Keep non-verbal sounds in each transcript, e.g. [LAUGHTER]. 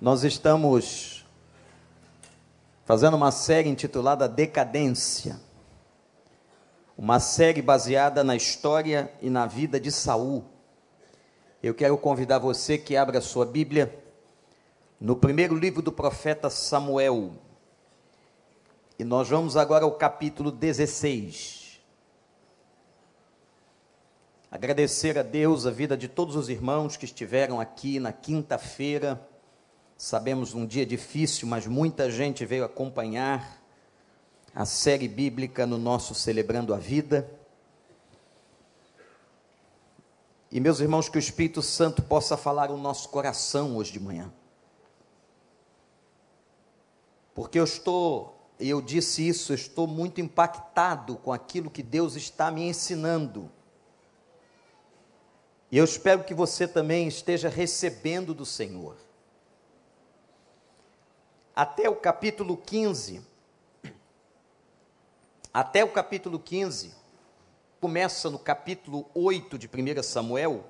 Nós estamos fazendo uma série intitulada Decadência. Uma série baseada na história e na vida de Saul. Eu quero convidar você que abra sua Bíblia no primeiro livro do profeta Samuel. E nós vamos agora ao capítulo 16. Agradecer a Deus a vida de todos os irmãos que estiveram aqui na quinta-feira Sabemos um dia difícil, mas muita gente veio acompanhar a série bíblica no nosso Celebrando a Vida. E meus irmãos, que o Espírito Santo possa falar o nosso coração hoje de manhã. Porque eu estou, e eu disse isso, eu estou muito impactado com aquilo que Deus está me ensinando. E eu espero que você também esteja recebendo do Senhor até o capítulo 15. Até o capítulo 15, começa no capítulo 8 de 1 Samuel.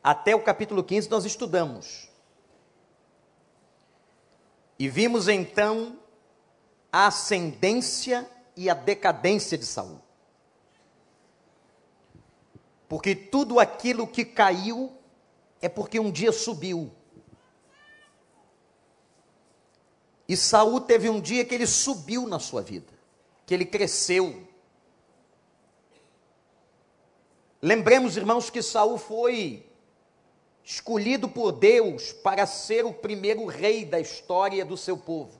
Até o capítulo 15 nós estudamos. E vimos então a ascendência e a decadência de Saul. Porque tudo aquilo que caiu é porque um dia subiu. E Saul teve um dia que ele subiu na sua vida, que ele cresceu. Lembremos, irmãos, que Saul foi escolhido por Deus para ser o primeiro rei da história do seu povo.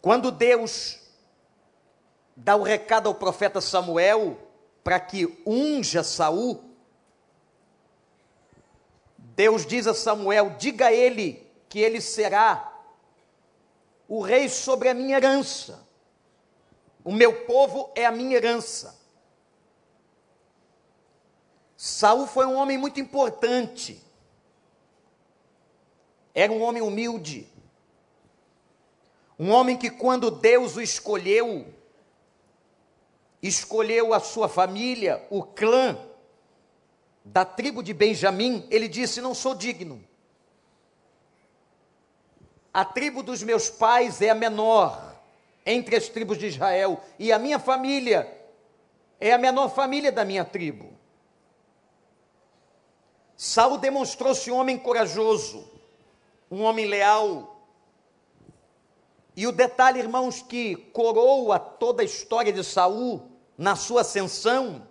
Quando Deus dá o recado ao profeta Samuel para que unja Saul, Deus diz a Samuel: diga a ele que ele será o rei sobre a minha herança. O meu povo é a minha herança. Saul foi um homem muito importante. Era um homem humilde. Um homem que quando Deus o escolheu, escolheu a sua família, o clã da tribo de Benjamim, ele disse: "Não sou digno a tribo dos meus pais é a menor entre as tribos de Israel, e a minha família é a menor família da minha tribo. Saul demonstrou-se um homem corajoso, um homem leal. E o detalhe, irmãos, que coroa toda a história de Saul na sua ascensão,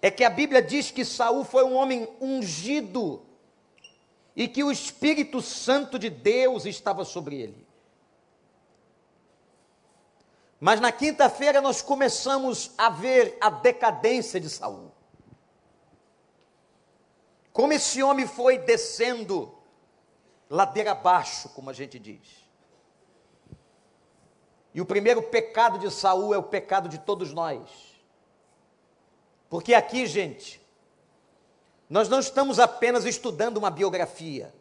é que a Bíblia diz que Saul foi um homem ungido e que o Espírito Santo de Deus estava sobre ele. Mas na quinta-feira nós começamos a ver a decadência de Saul. Como esse homem foi descendo ladeira abaixo, como a gente diz. E o primeiro pecado de Saul é o pecado de todos nós. Porque aqui, gente, nós não estamos apenas estudando uma biografia.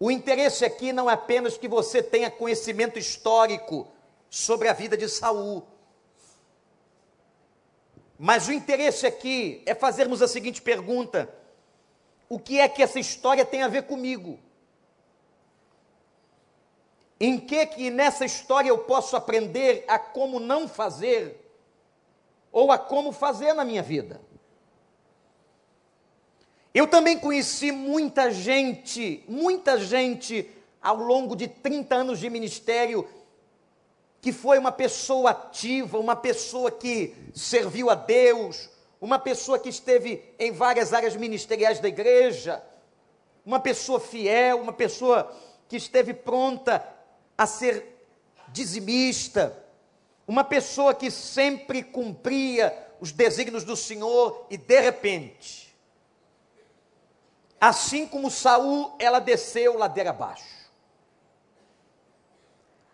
O interesse aqui não é apenas que você tenha conhecimento histórico sobre a vida de Saul. Mas o interesse aqui é fazermos a seguinte pergunta: o que é que essa história tem a ver comigo? Em que que nessa história eu posso aprender a como não fazer ou a como fazer na minha vida? Eu também conheci muita gente, muita gente ao longo de 30 anos de ministério que foi uma pessoa ativa, uma pessoa que serviu a Deus, uma pessoa que esteve em várias áreas ministeriais da igreja, uma pessoa fiel, uma pessoa que esteve pronta a ser dizimista, uma pessoa que sempre cumpria os desígnios do Senhor e de repente Assim como Saul, ela desceu ladeira abaixo.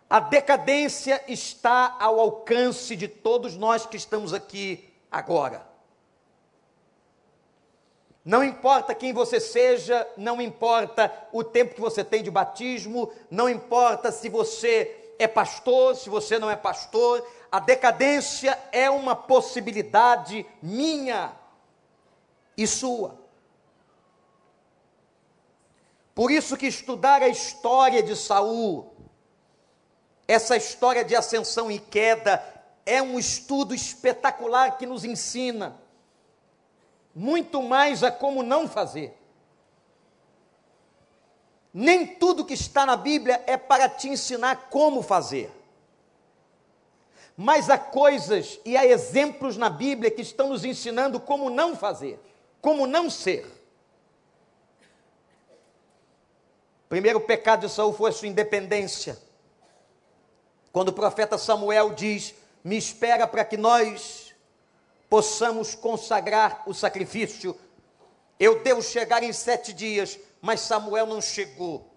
A decadência está ao alcance de todos nós que estamos aqui agora. Não importa quem você seja, não importa o tempo que você tem de batismo, não importa se você é pastor, se você não é pastor, a decadência é uma possibilidade minha e sua. Por isso que estudar a história de Saul, essa história de ascensão e queda, é um estudo espetacular que nos ensina muito mais a como não fazer. Nem tudo que está na Bíblia é para te ensinar como fazer. Mas há coisas e há exemplos na Bíblia que estão nos ensinando como não fazer, como não ser. Primeiro pecado de Saul foi a sua independência. Quando o profeta Samuel diz: Me espera para que nós possamos consagrar o sacrifício. Eu devo chegar em sete dias, mas Samuel não chegou.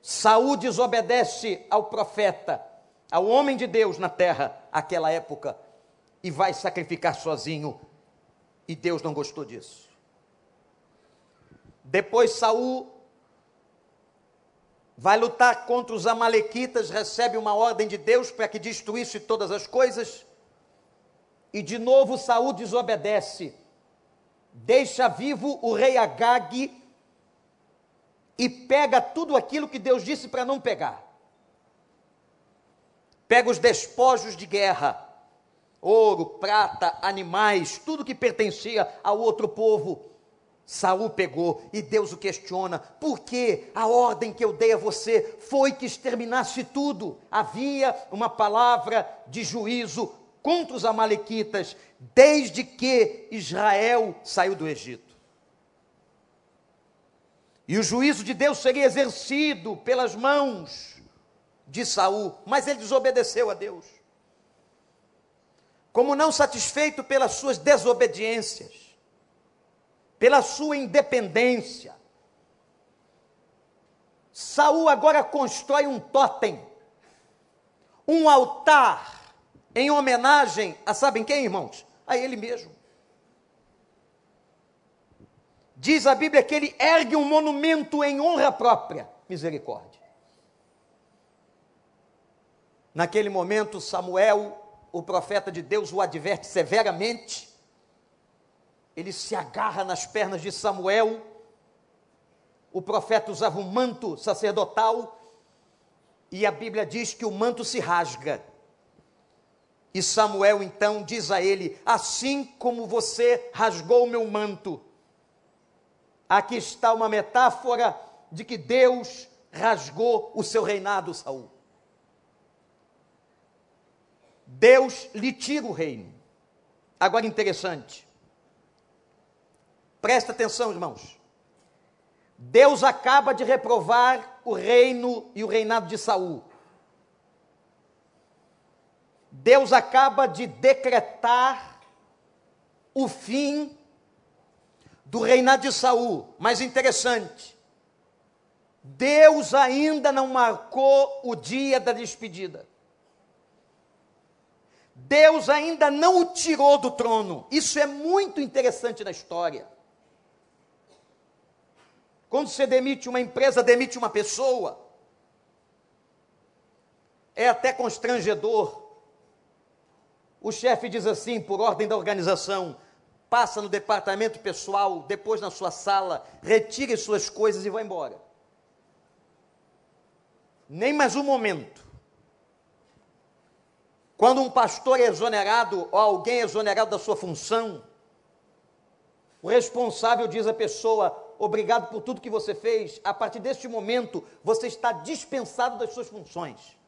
Saul desobedece ao profeta, ao homem de Deus na terra, aquela época, e vai sacrificar sozinho. E Deus não gostou disso. Depois Saul vai lutar contra os amalequitas, recebe uma ordem de Deus para que destruísse todas as coisas. E de novo Saul desobedece. Deixa vivo o rei Agag e pega tudo aquilo que Deus disse para não pegar. Pega os despojos de guerra, ouro, prata, animais, tudo que pertencia ao outro povo Saul pegou e Deus o questiona: por que a ordem que eu dei a você foi que exterminasse tudo? Havia uma palavra de juízo contra os Amalequitas desde que Israel saiu do Egito. E o juízo de Deus seria exercido pelas mãos de Saul, mas ele desobedeceu a Deus. Como não satisfeito pelas suas desobediências, pela sua independência. Saul agora constrói um totem, um altar em homenagem a sabem quem, irmãos? A ele mesmo. Diz a Bíblia que ele ergue um monumento em honra própria. Misericórdia. Naquele momento, Samuel, o profeta de Deus, o adverte severamente ele se agarra nas pernas de Samuel. O profeta usava um manto sacerdotal e a Bíblia diz que o manto se rasga. E Samuel então diz a ele: Assim como você rasgou o meu manto, aqui está uma metáfora de que Deus rasgou o seu reinado, Saul. Deus lhe tira o reino. Agora interessante. Presta atenção, irmãos. Deus acaba de reprovar o reino e o reinado de Saul. Deus acaba de decretar o fim do reinado de Saul. Mas interessante, Deus ainda não marcou o dia da despedida. Deus ainda não o tirou do trono. Isso é muito interessante na história. Quando você demite uma empresa, demite uma pessoa, é até constrangedor. O chefe diz assim, por ordem da organização: passa no departamento pessoal, depois na sua sala, retire suas coisas e vá embora. Nem mais um momento. Quando um pastor é exonerado ou alguém é exonerado da sua função, o responsável diz à pessoa: obrigado por tudo que você fez. A partir deste momento, você está dispensado das suas funções.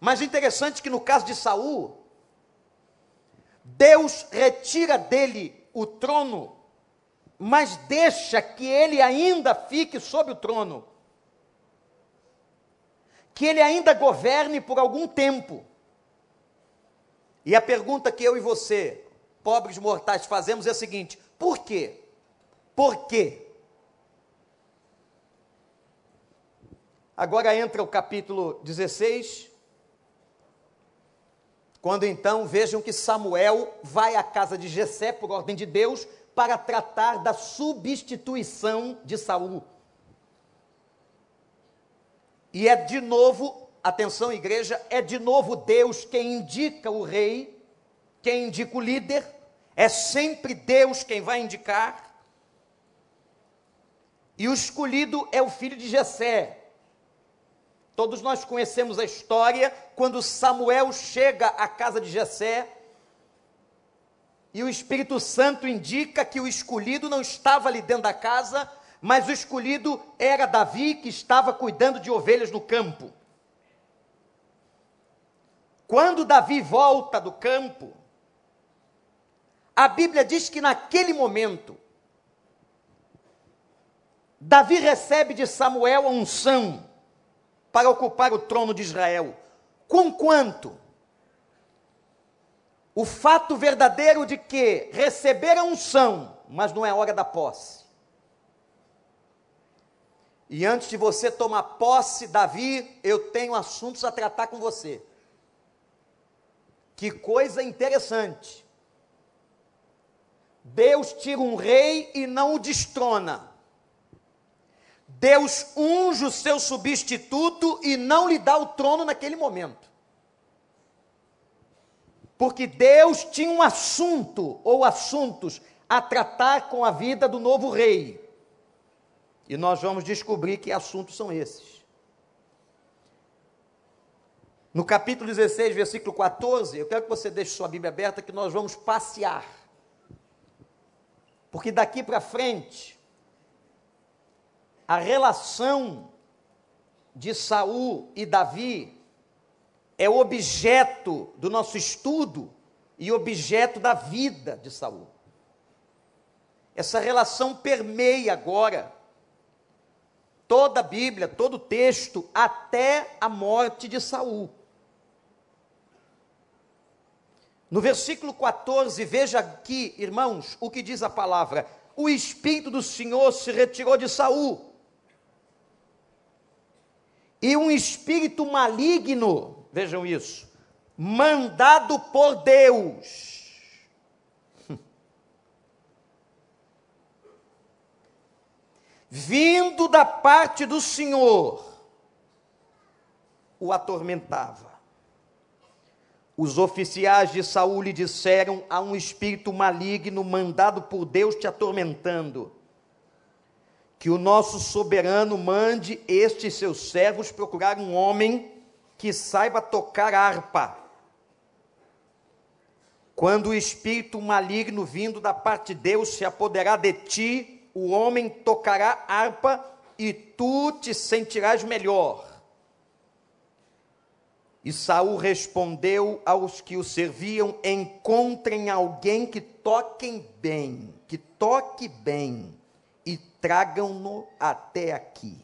Mas interessante que no caso de Saul, Deus retira dele o trono, mas deixa que ele ainda fique sob o trono. Que ele ainda governe por algum tempo. E a pergunta que eu e você, pobres mortais, fazemos é a seguinte: por quê? Por quê? Agora entra o capítulo 16, quando então vejam que Samuel vai à casa de Jessé por ordem de Deus para tratar da substituição de Saul. E é de novo, atenção igreja, é de novo Deus quem indica o rei, quem indica o líder, É sempre Deus quem vai indicar. E o escolhido é o filho de Jessé. Todos nós conhecemos a história quando Samuel chega à casa de Jessé e o Espírito Santo indica que o escolhido não estava ali dentro da casa, mas o escolhido era Davi que estava cuidando de ovelhas no campo. Quando Davi volta do campo, a Bíblia diz que naquele momento, Davi recebe de Samuel a unção para ocupar o trono de Israel. Com quanto? O fato verdadeiro de que receber a unção, mas não é hora da posse. E antes de você tomar posse, Davi, eu tenho assuntos a tratar com você. Que coisa interessante. Deus tira um rei e não o destrona. Deus unge o seu substituto e não lhe dá o trono naquele momento. Porque Deus tinha um assunto ou assuntos a tratar com a vida do novo rei. E nós vamos descobrir que assuntos são esses. No capítulo 16, versículo 14, eu quero que você deixe sua Bíblia aberta que nós vamos passear. Porque daqui para frente a relação de Saul e Davi é objeto do nosso estudo e objeto da vida de Saul. Essa relação permeia agora toda a Bíblia, todo o texto até a morte de Saul. No versículo 14, veja aqui, irmãos, o que diz a palavra: o espírito do Senhor se retirou de Saul e um espírito maligno, vejam isso, mandado por Deus. [LAUGHS] Vindo da parte do Senhor, o atormentava. Os oficiais de Saul lhe disseram: há um espírito maligno mandado por Deus te atormentando que o nosso soberano mande estes seus servos procurar um homem que saiba tocar harpa. Quando o espírito maligno vindo da parte de Deus se apoderar de ti, o homem tocará harpa e tu te sentirás melhor. E Saul respondeu aos que o serviam: Encontrem alguém que toquem bem, que toque bem tragam-no até aqui.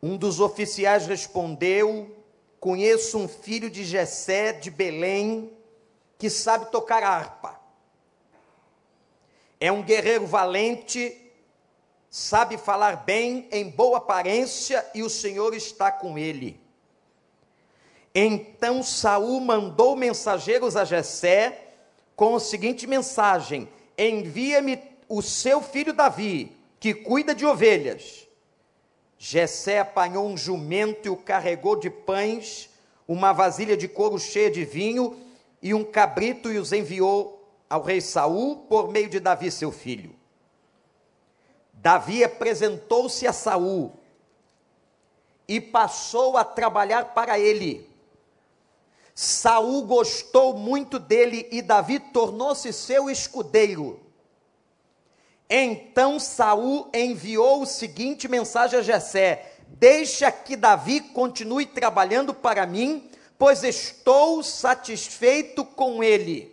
Um dos oficiais respondeu: Conheço um filho de Jessé de Belém que sabe tocar harpa. É um guerreiro valente, sabe falar bem, em boa aparência, e o Senhor está com ele. Então Saul mandou mensageiros a Jessé com a seguinte mensagem: Envia-me o seu filho Davi, que cuida de ovelhas. Jessé apanhou um jumento e o carregou de pães, uma vasilha de couro cheia de vinho e um cabrito e os enviou ao rei Saul por meio de Davi, seu filho. Davi apresentou-se a Saul e passou a trabalhar para ele. Saul gostou muito dele e Davi tornou-se seu escudeiro. Então Saul enviou o seguinte mensagem a Jessé: Deixa que Davi continue trabalhando para mim, pois estou satisfeito com ele.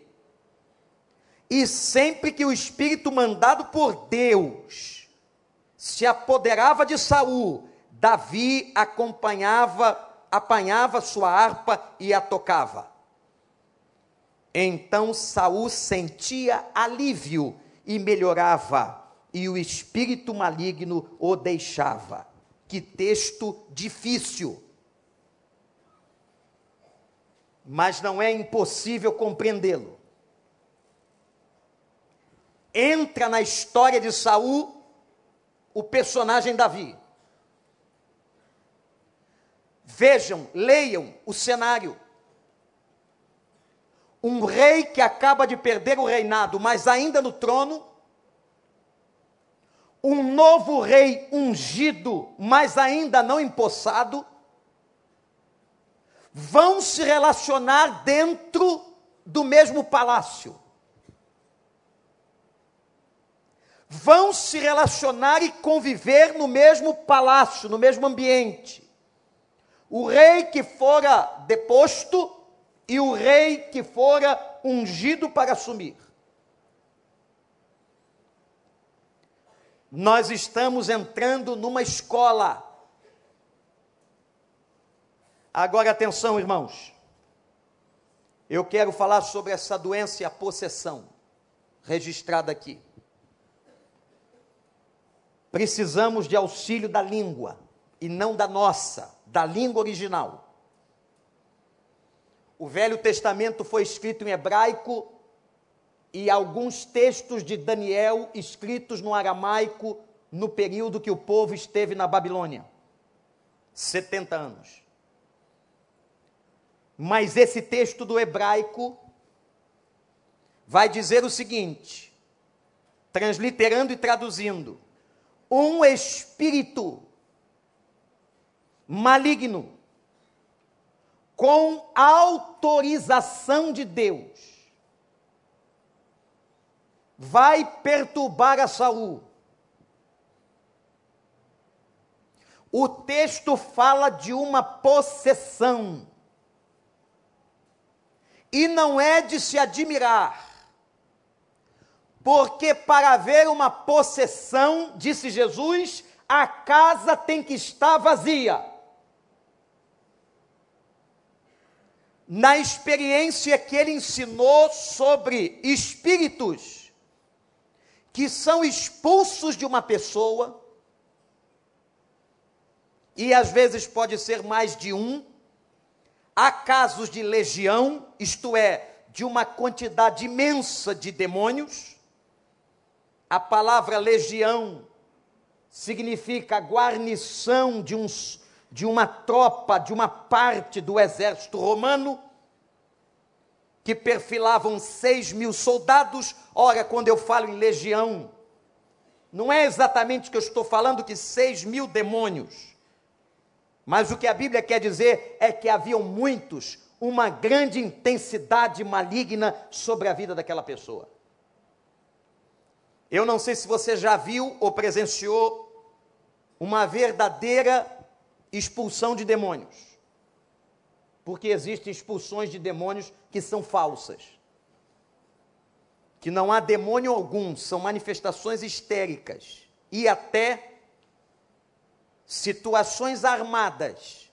E sempre que o espírito mandado por Deus se apoderava de Saul, Davi acompanhava, apanhava sua harpa e a tocava. Então Saul sentia alívio e melhorava, e o espírito maligno o deixava. Que texto difícil. Mas não é impossível compreendê-lo. Entra na história de Saul o personagem Davi. Vejam, leiam o cenário. um rei que acaba de perder o reinado, mas ainda no trono, um novo rei ungido, mas ainda não empossado, vão se relacionar dentro do mesmo palácio. Vão se relacionar e conviver no mesmo palácio, no mesmo ambiente. O rei que fora deposto e o rei que fora ungido para assumir. Nós estamos entrando numa escola. Agora atenção, irmãos. Eu quero falar sobre essa doença e a possessão registrada aqui. Precisamos de auxílio da língua e não da nossa, da língua original. O Velho Testamento foi escrito em hebraico e alguns textos de Daniel escritos no aramaico no período que o povo esteve na Babilônia 70 anos. Mas esse texto do hebraico vai dizer o seguinte, transliterando e traduzindo: um espírito maligno com autorização de Deus vai perturbar a Saul. O texto fala de uma possessão. E não é de se admirar, porque para haver uma possessão, disse Jesus, a casa tem que estar vazia. Na experiência que ele ensinou sobre espíritos, que são expulsos de uma pessoa, e às vezes pode ser mais de um. Há casos de legião, isto é, de uma quantidade imensa de demônios. A palavra legião significa guarnição de, uns, de uma tropa, de uma parte do exército romano que perfilavam seis mil soldados. Ora, quando eu falo em legião, não é exatamente o que eu estou falando que seis mil demônios. Mas o que a Bíblia quer dizer é que haviam muitos, uma grande intensidade maligna sobre a vida daquela pessoa. Eu não sei se você já viu ou presenciou uma verdadeira expulsão de demônios porque existem expulsões de demônios que são falsas. Que não há demônio algum, são manifestações histéricas e até situações armadas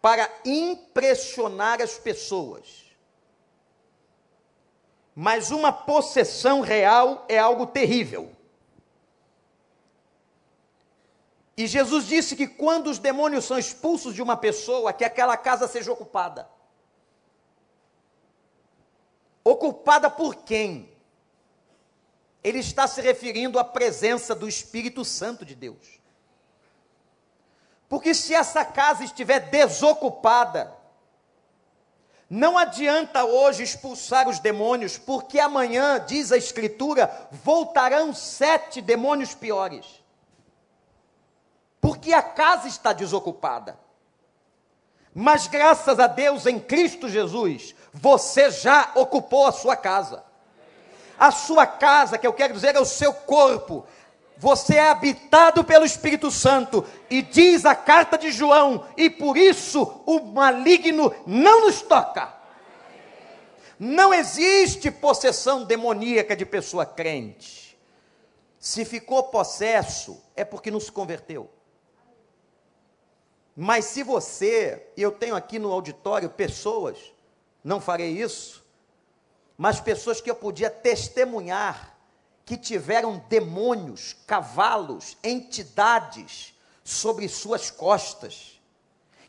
para impressionar as pessoas. Mas uma possessão real é algo terrível. E Jesus disse que quando os demônios são expulsos de uma pessoa, que aquela casa seja ocupada. Ocupada por quem? Ele está se referindo à presença do Espírito Santo de Deus. Porque se essa casa estiver desocupada, não adianta hoje expulsar os demônios, porque amanhã, diz a Escritura, voltarão sete demônios piores porque a casa está desocupada. Mas graças a Deus em Cristo Jesus, você já ocupou a sua casa. A sua casa, que eu quero dizer, é o seu corpo. Você é habitado pelo Espírito Santo e diz a carta de João, e por isso o maligno não nos toca. Não existe possessão demoníaca de pessoa crente. Se ficou possesso, é porque não se converteu. Mas se você, e eu tenho aqui no auditório pessoas, não farei isso, mas pessoas que eu podia testemunhar que tiveram demônios, cavalos, entidades sobre suas costas,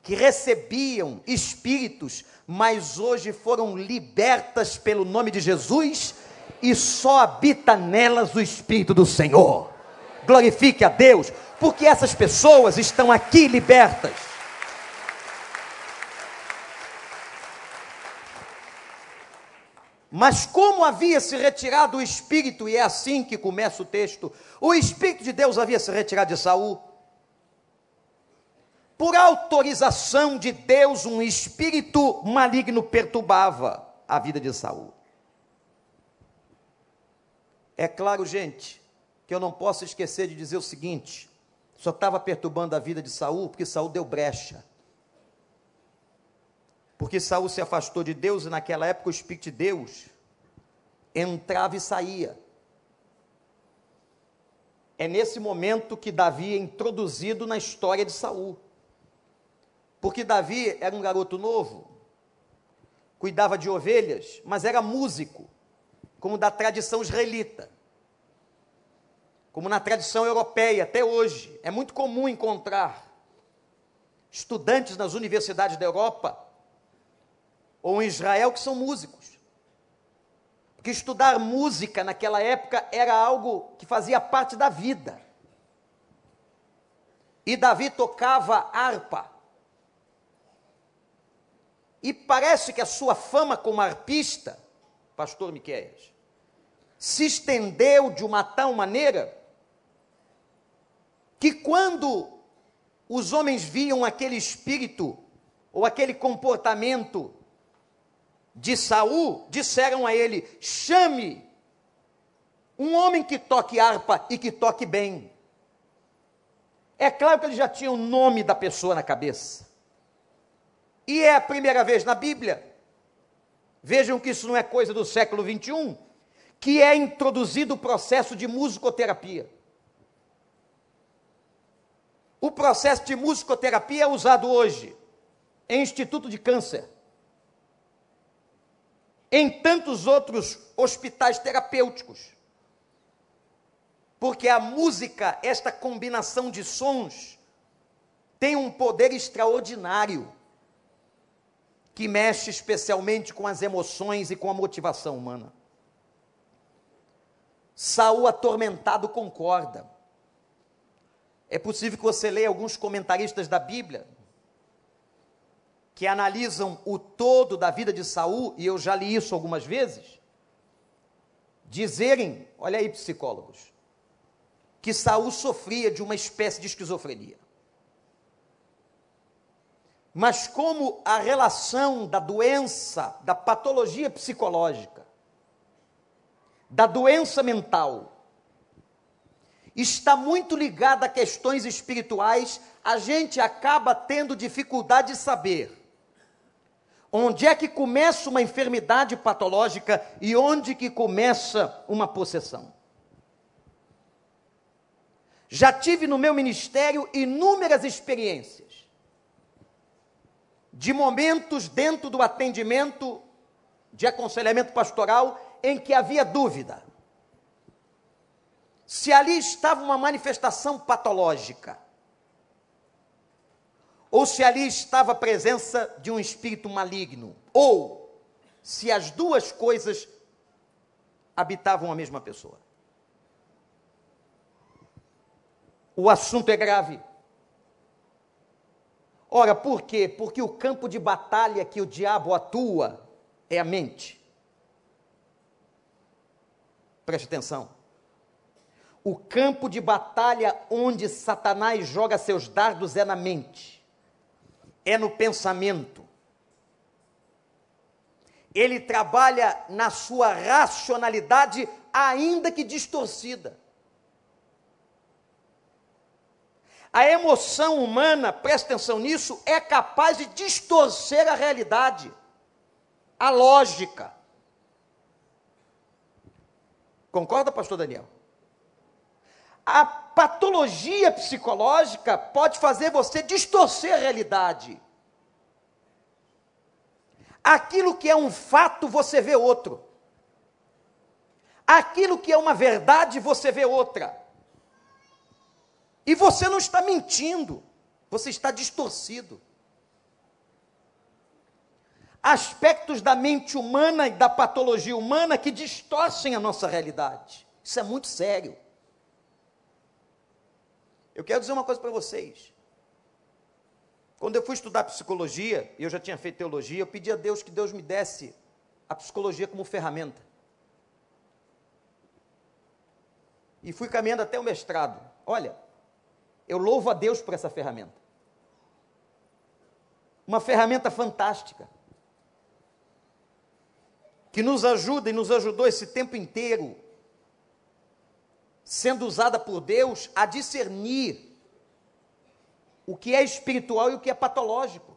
que recebiam espíritos, mas hoje foram libertas pelo nome de Jesus e só habita nelas o Espírito do Senhor. Glorifique a Deus porque essas pessoas estão aqui libertas. Mas como havia se retirado o espírito, e é assim que começa o texto, o espírito de Deus havia se retirado de Saul. Por autorização de Deus, um espírito maligno perturbava a vida de Saul. É claro, gente, que eu não posso esquecer de dizer o seguinte: só estava perturbando a vida de Saul porque Saul deu brecha. Porque Saul se afastou de Deus e naquela época o Espírito de Deus entrava e saía. É nesse momento que Davi é introduzido na história de Saul. Porque Davi era um garoto novo, cuidava de ovelhas, mas era músico, como da tradição israelita. Como na tradição europeia, até hoje, é muito comum encontrar estudantes nas universidades da Europa ou em Israel que são músicos. Porque estudar música naquela época era algo que fazia parte da vida. E Davi tocava harpa. E parece que a sua fama como arpista, pastor Miqueias, se estendeu de uma tal maneira que quando os homens viam aquele espírito ou aquele comportamento de Saul, disseram a ele: chame um homem que toque harpa e que toque bem. É claro que ele já tinha o nome da pessoa na cabeça. E é a primeira vez na Bíblia. Vejam que isso não é coisa do século 21, que é introduzido o processo de musicoterapia. O processo de musicoterapia é usado hoje em Instituto de Câncer em tantos outros hospitais terapêuticos. Porque a música, esta combinação de sons, tem um poder extraordinário que mexe especialmente com as emoções e com a motivação humana. Saul atormentado concorda. É possível que você leia alguns comentaristas da Bíblia, que analisam o todo da vida de Saul, e eu já li isso algumas vezes, dizerem, olha aí psicólogos, que Saul sofria de uma espécie de esquizofrenia. Mas como a relação da doença, da patologia psicológica, da doença mental, está muito ligada a questões espirituais, a gente acaba tendo dificuldade de saber Onde é que começa uma enfermidade patológica e onde que começa uma possessão? Já tive no meu ministério inúmeras experiências de momentos dentro do atendimento de aconselhamento pastoral em que havia dúvida se ali estava uma manifestação patológica ou se ali estava a presença de um espírito maligno, ou se as duas coisas habitavam a mesma pessoa. O assunto é grave. Ora, por quê? Porque o campo de batalha que o diabo atua é a mente. Preste atenção. O campo de batalha onde Satanás joga seus dardos é na mente é no pensamento. Ele trabalha na sua racionalidade, ainda que distorcida. A emoção humana, presta atenção nisso, é capaz de distorcer a realidade, a lógica. Concorda, pastor Daniel? A patologia psicológica pode fazer você distorcer a realidade. Aquilo que é um fato, você vê outro. Aquilo que é uma verdade, você vê outra. E você não está mentindo, você está distorcido. Aspectos da mente humana e da patologia humana que distorcem a nossa realidade. Isso é muito sério. Eu quero dizer uma coisa para vocês. Quando eu fui estudar psicologia, e eu já tinha feito teologia, eu pedi a Deus que Deus me desse a psicologia como ferramenta. E fui caminhando até o mestrado. Olha, eu louvo a Deus por essa ferramenta. Uma ferramenta fantástica. Que nos ajuda e nos ajudou esse tempo inteiro, sendo usada por Deus a discernir o que é espiritual e o que é patológico.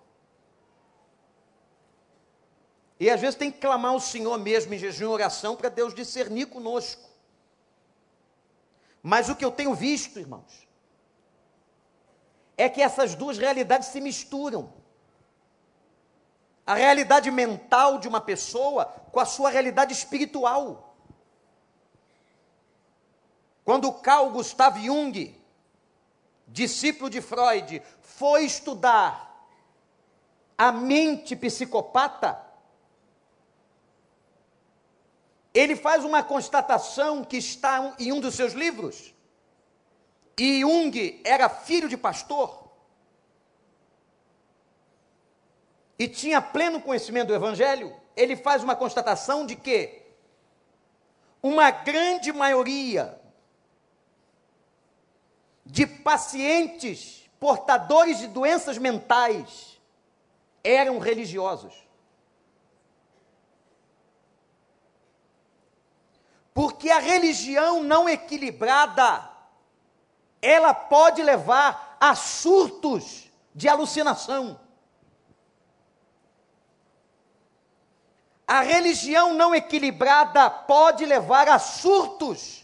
E às vezes tem que clamar ao Senhor mesmo em jejum e oração para Deus discernir conosco. Mas o que eu tenho visto, irmãos, é que essas duas realidades se misturam. A realidade mental de uma pessoa com a sua realidade espiritual. Quando Carl Gustav Jung, discípulo de Freud, foi estudar a mente psicopata, ele faz uma constatação que está em um dos seus livros. E Jung era filho de pastor. E tinha pleno conhecimento do Evangelho. Ele faz uma constatação de que uma grande maioria de pacientes portadores de doenças mentais eram religiosos. Porque a religião não equilibrada, ela pode levar a surtos de alucinação. A religião não equilibrada pode levar a surtos,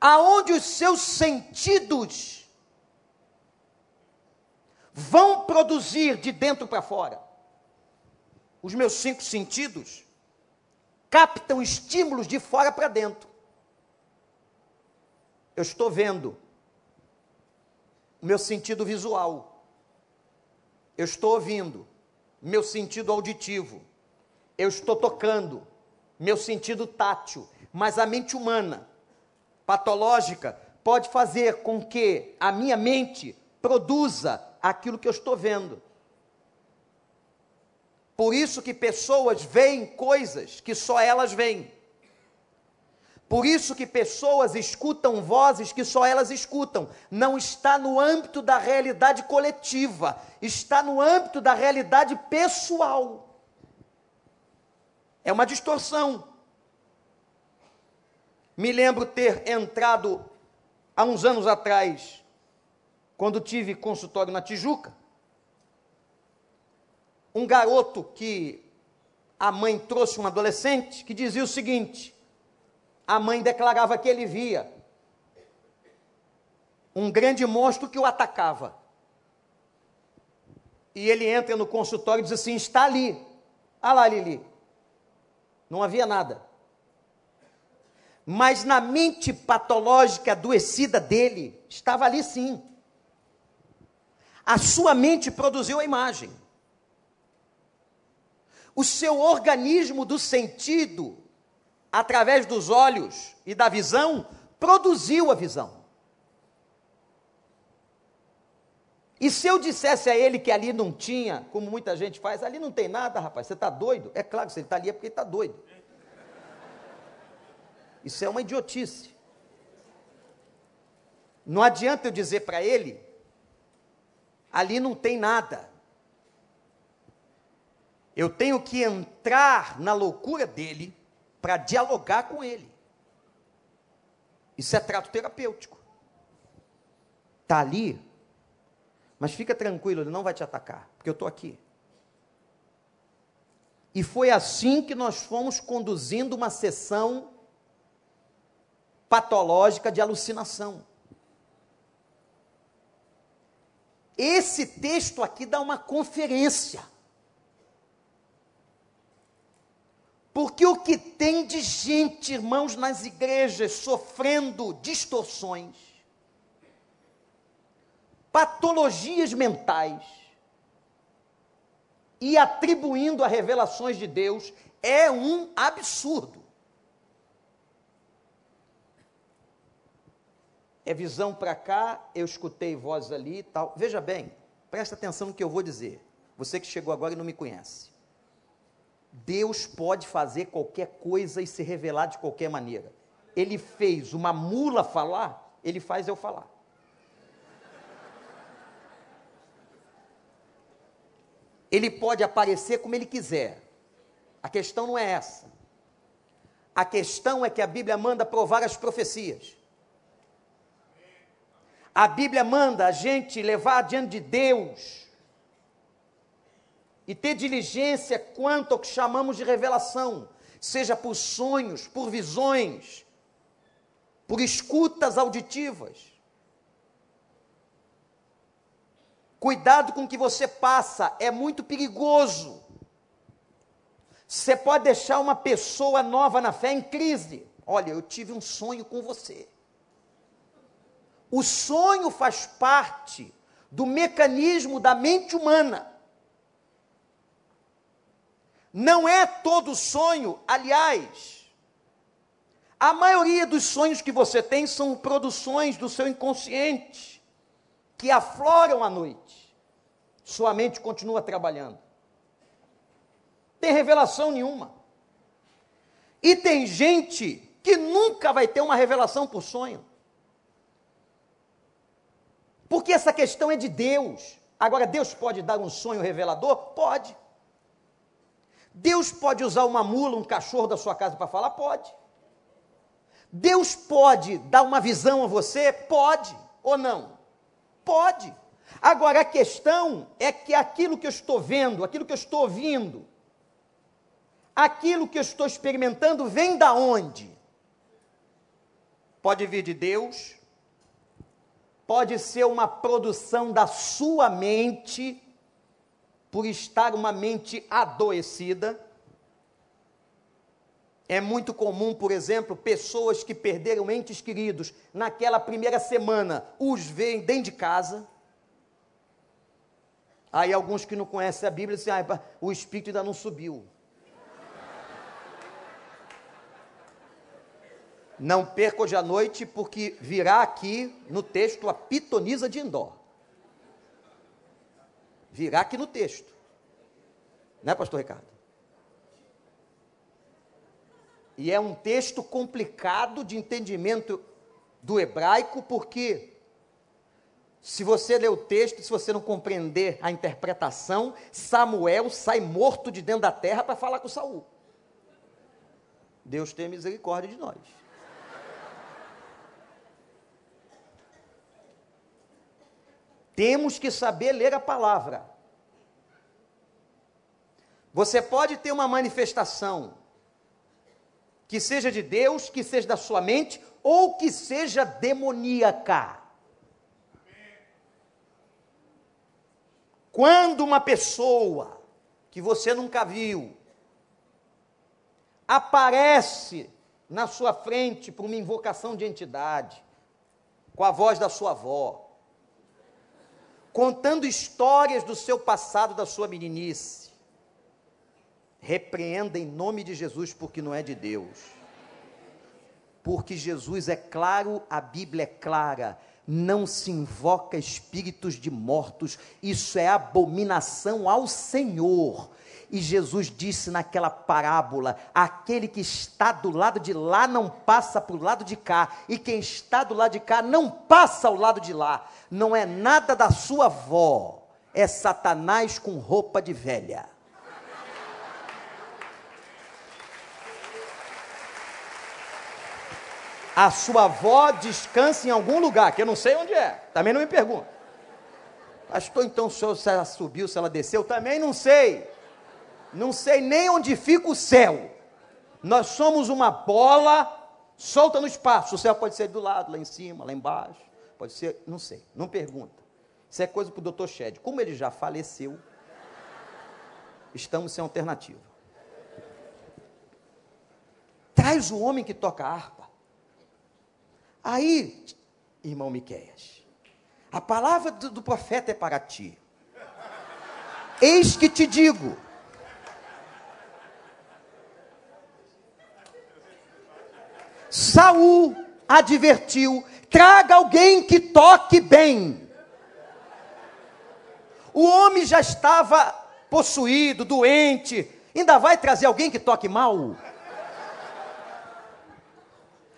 aonde os seus sentidos vão produzir de dentro para fora. Os meus cinco sentidos captam estímulos de fora para dentro. Eu estou vendo o meu sentido visual. Eu estou ouvindo meu sentido auditivo. Eu estou tocando meu sentido tátil. Mas a mente humana, patológica, pode fazer com que a minha mente produza aquilo que eu estou vendo. Por isso que pessoas veem coisas que só elas veem. Por isso que pessoas escutam vozes que só elas escutam. Não está no âmbito da realidade coletiva, está no âmbito da realidade pessoal. É uma distorção. Me lembro ter entrado há uns anos atrás, quando tive consultório na Tijuca, um garoto que a mãe trouxe um adolescente que dizia o seguinte: a mãe declarava que ele via um grande monstro que o atacava. E ele entra no consultório e diz assim: está ali. Ah lá, Lili. Não havia nada. Mas na mente patológica adoecida dele, estava ali sim. A sua mente produziu a imagem o seu organismo do sentido, através dos olhos e da visão, produziu a visão. E se eu dissesse a ele que ali não tinha, como muita gente faz, ali não tem nada, rapaz, você está doido? É claro, se ele está ali é porque ele está doido. Isso é uma idiotice. Não adianta eu dizer para ele, ali não tem nada. Eu tenho que entrar na loucura dele para dialogar com ele. Isso é trato terapêutico. Está ali, mas fica tranquilo, ele não vai te atacar, porque eu estou aqui. E foi assim que nós fomos conduzindo uma sessão patológica de alucinação. Esse texto aqui dá uma conferência. Porque o que tem de gente, irmãos, nas igrejas sofrendo distorções, patologias mentais e atribuindo a revelações de Deus é um absurdo. É visão para cá, eu escutei vozes ali e tal. Veja bem, presta atenção no que eu vou dizer. Você que chegou agora e não me conhece. Deus pode fazer qualquer coisa e se revelar de qualquer maneira. Ele fez uma mula falar, ele faz eu falar. Ele pode aparecer como ele quiser. A questão não é essa. A questão é que a Bíblia manda provar as profecias. A Bíblia manda a gente levar diante de Deus e ter diligência quanto ao que chamamos de revelação, seja por sonhos, por visões, por escutas auditivas. Cuidado com o que você passa, é muito perigoso. Você pode deixar uma pessoa nova na fé em crise. Olha, eu tive um sonho com você. O sonho faz parte do mecanismo da mente humana. Não é todo sonho, aliás, a maioria dos sonhos que você tem são produções do seu inconsciente, que afloram à noite. Sua mente continua trabalhando tem revelação nenhuma. E tem gente que nunca vai ter uma revelação por sonho. Porque essa questão é de Deus. Agora, Deus pode dar um sonho revelador? Pode. Deus pode usar uma mula, um cachorro da sua casa para falar? Pode. Deus pode dar uma visão a você? Pode. Ou não? Pode. Agora, a questão é que aquilo que eu estou vendo, aquilo que eu estou ouvindo, aquilo que eu estou experimentando vem da onde? Pode vir de Deus, pode ser uma produção da sua mente, por estar uma mente adoecida. É muito comum, por exemplo, pessoas que perderam entes queridos naquela primeira semana, os veem dentro de casa. Aí alguns que não conhecem a Bíblia dizem, ah, o espírito ainda não subiu. Não perca hoje à noite, porque virá aqui no texto a pitonisa de Indó. Virá aqui no texto. Né, pastor Ricardo? E é um texto complicado de entendimento do hebraico, porque se você ler o texto, se você não compreender a interpretação, Samuel sai morto de dentro da terra para falar com Saul. Deus tem misericórdia de nós. Temos que saber ler a palavra. Você pode ter uma manifestação que seja de Deus, que seja da sua mente, ou que seja demoníaca. Quando uma pessoa que você nunca viu aparece na sua frente por uma invocação de entidade, com a voz da sua avó, contando histórias do seu passado, da sua meninice. Repreenda em nome de Jesus, porque não é de Deus. Porque Jesus é claro, a Bíblia é clara. Não se invoca espíritos de mortos, isso é abominação ao Senhor. E Jesus disse naquela parábola: aquele que está do lado de lá não passa para o lado de cá, e quem está do lado de cá não passa ao lado de lá. Não é nada da sua avó, é Satanás com roupa de velha. A sua avó descansa em algum lugar, que eu não sei onde é, também não me pergunta. Pastor, então se ela subiu, se ela desceu, também não sei não sei nem onde fica o céu. Nós somos uma bola solta no espaço. O céu pode ser do lado, lá em cima, lá embaixo. Pode ser, não sei, não pergunta. Isso é coisa para o doutor Shed. Como ele já faleceu, estamos sem alternativa. Traz o homem que toca harpa. Aí, irmão Miqueias, a palavra do, do profeta é para ti. Eis que te digo, Saul advertiu: traga alguém que toque bem. O homem já estava possuído, doente, Ainda vai trazer alguém que toque mal?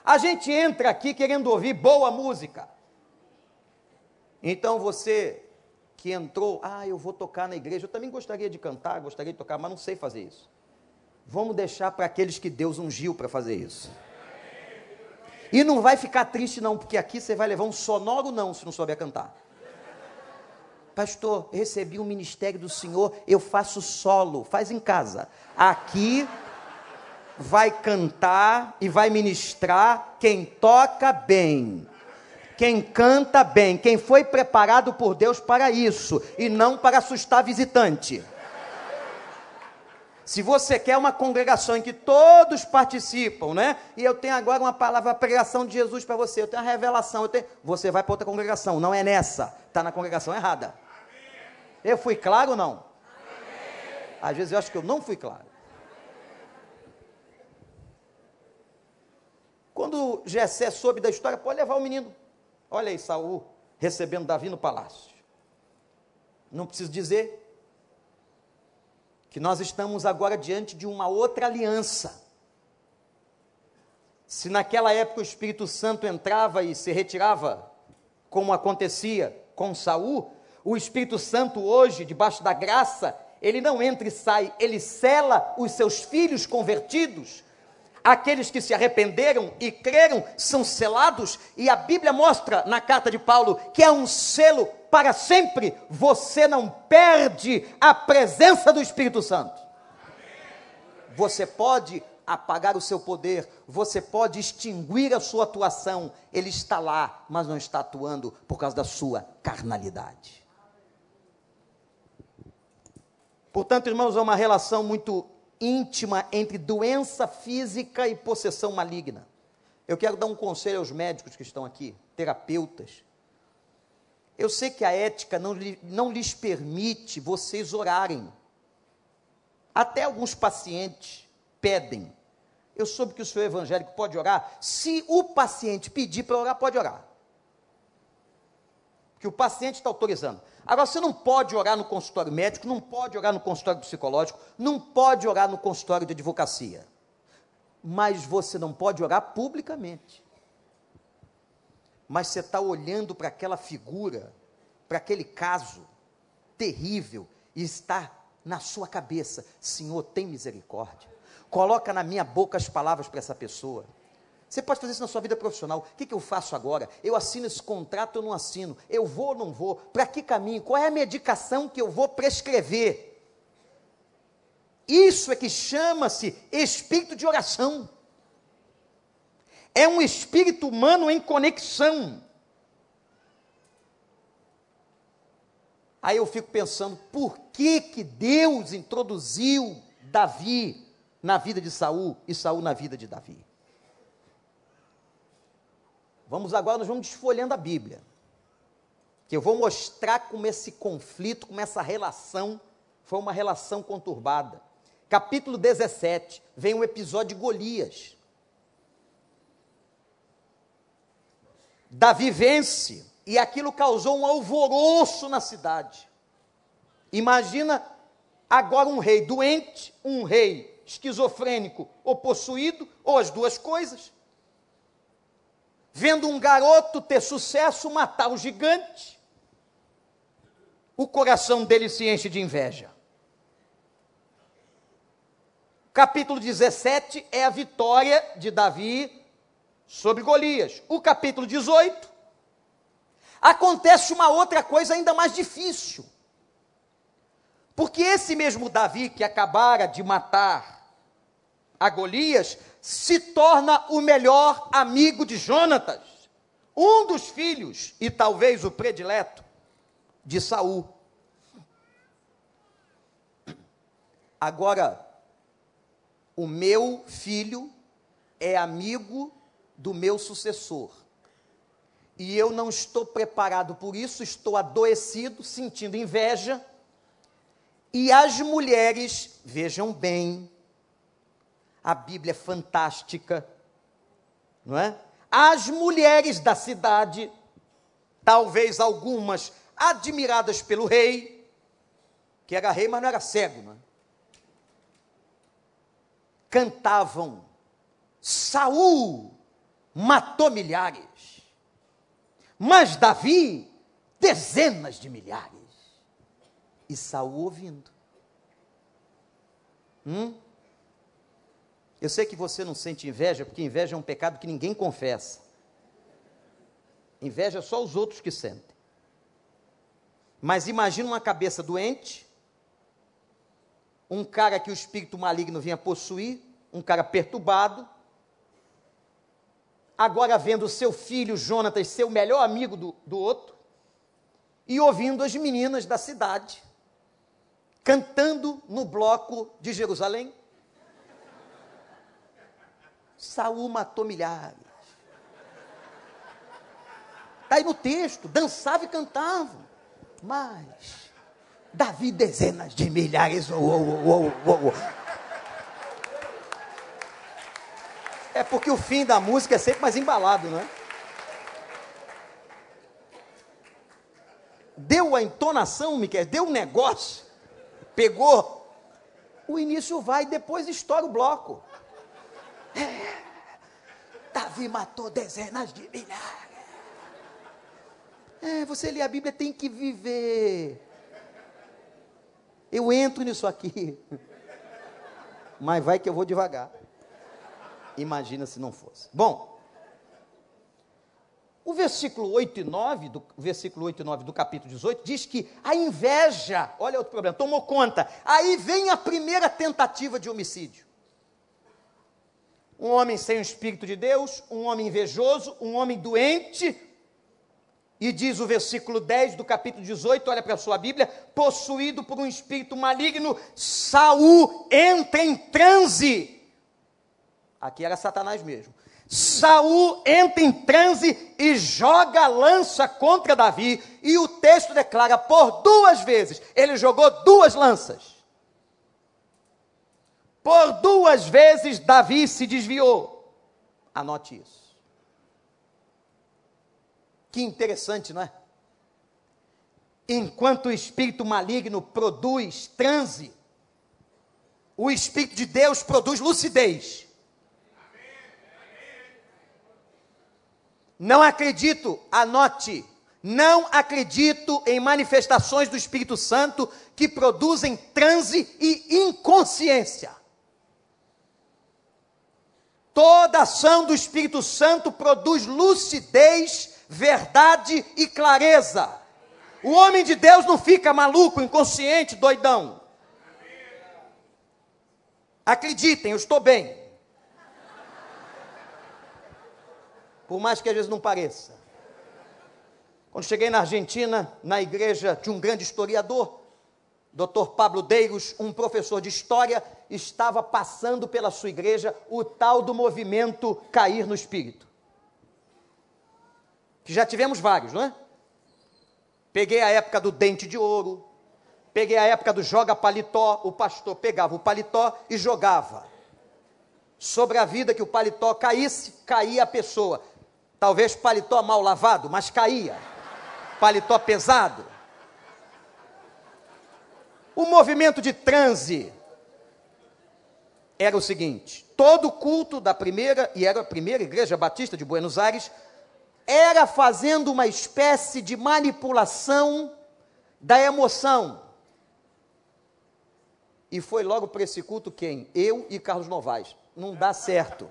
A gente entra aqui querendo ouvir boa música. Então você que entrou, ah, eu vou tocar na igreja, eu também gostaria de cantar, gostaria de tocar, mas não sei fazer isso. Vamos deixar para aqueles que Deus ungiu para fazer isso. E não vai ficar triste não, porque aqui você vai levar um sonoro não se não souber cantar. Pastor, recebi um ministério do Senhor, eu faço solo, faz em casa. Aqui vai cantar e vai ministrar quem toca bem. Quem canta bem, quem foi preparado por Deus para isso e não para assustar visitante. Se você quer uma congregação em que todos participam, né? E eu tenho agora uma palavra, a pregação de Jesus para você, eu tenho a revelação, eu tenho... você vai para outra congregação, não é nessa, está na congregação errada. Eu fui claro ou não? Às vezes eu acho que eu não fui claro. Quando Jessé soube da história, pode levar o menino. Olha aí, Saul recebendo Davi no palácio. Não preciso dizer que nós estamos agora diante de uma outra aliança. Se naquela época o Espírito Santo entrava e se retirava, como acontecia com Saul, o Espírito Santo hoje, debaixo da graça, ele não entra e sai, ele cela os seus filhos convertidos. Aqueles que se arrependeram e creram são selados, e a Bíblia mostra na carta de Paulo que é um selo para sempre. Você não perde a presença do Espírito Santo. Você pode apagar o seu poder, você pode extinguir a sua atuação, ele está lá, mas não está atuando por causa da sua carnalidade. Portanto, irmãos, é uma relação muito íntima entre doença física e possessão maligna. Eu quero dar um conselho aos médicos que estão aqui, terapeutas. Eu sei que a ética não, não lhes permite vocês orarem. Até alguns pacientes pedem. Eu soube que o senhor evangélico pode orar. Se o paciente pedir para orar, pode orar. Que o paciente está autorizando. Agora, você não pode orar no consultório médico, não pode orar no consultório psicológico, não pode orar no consultório de advocacia. Mas você não pode orar publicamente. Mas você está olhando para aquela figura, para aquele caso terrível, e está na sua cabeça: Senhor, tem misericórdia. Coloca na minha boca as palavras para essa pessoa. Você pode fazer isso na sua vida profissional. O que, que eu faço agora? Eu assino esse contrato ou não assino? Eu vou ou não vou? Para que caminho? Qual é a medicação que eu vou prescrever? Isso é que chama-se espírito de oração. É um espírito humano em conexão. Aí eu fico pensando, por que que Deus introduziu Davi na vida de Saul e Saul na vida de Davi? Vamos agora, nós vamos desfolhando a Bíblia. Que eu vou mostrar como esse conflito, como essa relação foi uma relação conturbada. Capítulo 17, vem o episódio de Golias. Davi vence e aquilo causou um alvoroço na cidade. Imagina agora um rei doente, um rei esquizofrênico ou possuído, ou as duas coisas vendo um garoto ter sucesso, matar o gigante, o coração dele se enche de inveja. Capítulo 17 é a vitória de Davi sobre Golias. O capítulo 18 acontece uma outra coisa ainda mais difícil. Porque esse mesmo Davi que acabara de matar a Golias se torna o melhor amigo de Jonatas, um dos filhos e talvez o predileto de Saul. Agora, o meu filho é amigo do meu sucessor. E eu não estou preparado por isso, estou adoecido, sentindo inveja. E as mulheres, vejam bem, a Bíblia é fantástica, não é? As mulheres da cidade, talvez algumas admiradas pelo rei, que era rei, mas não era cego, não é? cantavam: Saul matou milhares, mas Davi dezenas de milhares. E Saul ouvindo. Hum? Eu sei que você não sente inveja, porque inveja é um pecado que ninguém confessa. Inveja é só os outros que sentem. Mas imagina uma cabeça doente, um cara que o espírito maligno vinha possuir, um cara perturbado, agora vendo seu filho Jonatas ser o melhor amigo do, do outro, e ouvindo as meninas da cidade cantando no bloco de Jerusalém. Saul matou milhares. Está aí no texto, dançava e cantava. Mas Davi dezenas de milhares. Oh, oh, oh, é porque o fim da música é sempre mais embalado, não é? Deu a entonação, Miquel, deu um negócio pegou, o início vai depois estoura o bloco. É, Davi matou dezenas de milhares. É, você lê a Bíblia, tem que viver. Eu entro nisso aqui. Mas vai que eu vou devagar. Imagina se não fosse. Bom, o versículo 8 e 9, do, versículo 8 e 9 do capítulo 18, diz que a inveja, olha outro problema, tomou conta. Aí vem a primeira tentativa de homicídio. Um homem sem o Espírito de Deus, um homem invejoso, um homem doente, e diz o versículo 10 do capítulo 18, olha para a sua Bíblia, possuído por um espírito maligno, Saul entra em transe. Aqui era Satanás mesmo. Saul entra em transe e joga a lança contra Davi, e o texto declara por duas vezes, ele jogou duas lanças. Por duas vezes Davi se desviou. Anote isso. Que interessante, não é? Enquanto o espírito maligno produz transe, o espírito de Deus produz lucidez. Não acredito, anote, não acredito em manifestações do Espírito Santo que produzem transe e inconsciência. Toda ação do Espírito Santo produz lucidez, verdade e clareza. O homem de Deus não fica maluco, inconsciente, doidão. Acreditem, eu estou bem. por mais que às vezes não pareça. Quando cheguei na Argentina, na igreja de um grande historiador, Dr. Pablo Deiros, um professor de história, estava passando pela sua igreja o tal do movimento cair no espírito. Que já tivemos vários, não é? Peguei a época do dente de ouro, peguei a época do joga paletó, o pastor pegava o paletó e jogava. Sobre a vida que o paletó caísse, caía a pessoa. Talvez paletó mal lavado, mas caía. Paletó pesado. O movimento de transe era o seguinte: todo culto da primeira, e era a primeira igreja batista de Buenos Aires, era fazendo uma espécie de manipulação da emoção. E foi logo para esse culto quem? Eu e Carlos Novaes. Não dá certo.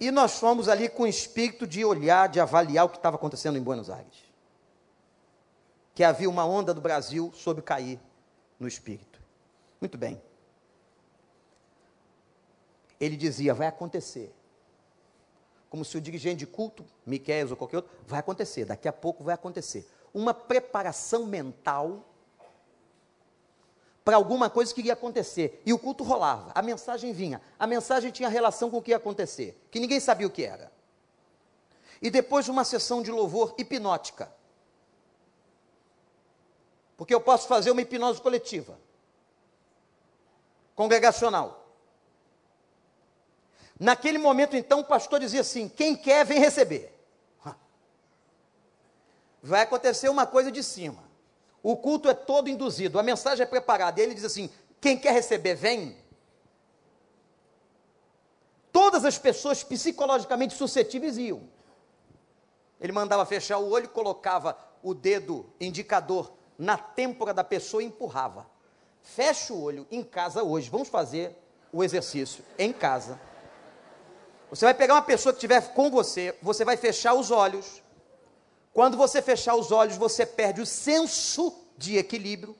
E nós fomos ali com o espírito de olhar, de avaliar o que estava acontecendo em Buenos Aires. Que havia uma onda do Brasil sobre cair no espírito. Muito bem. Ele dizia: vai acontecer. Como se o dirigente de culto, Miquel ou qualquer outro, vai acontecer, daqui a pouco vai acontecer. Uma preparação mental para alguma coisa que ia acontecer. E o culto rolava, a mensagem vinha. A mensagem tinha relação com o que ia acontecer, que ninguém sabia o que era. E depois uma sessão de louvor hipnótica. Porque eu posso fazer uma hipnose coletiva, congregacional. Naquele momento, então, o pastor dizia assim: quem quer, vem receber. Vai acontecer uma coisa de cima. O culto é todo induzido, a mensagem é preparada. E ele diz assim: quem quer receber, vem. todas as pessoas psicologicamente suscetíveis iam. Ele mandava fechar o olho, colocava o dedo indicador na têmpora da pessoa e empurrava. Fecha o olho em casa hoje. Vamos fazer o exercício em casa. Você vai pegar uma pessoa que estiver com você, você vai fechar os olhos. Quando você fechar os olhos, você perde o senso de equilíbrio.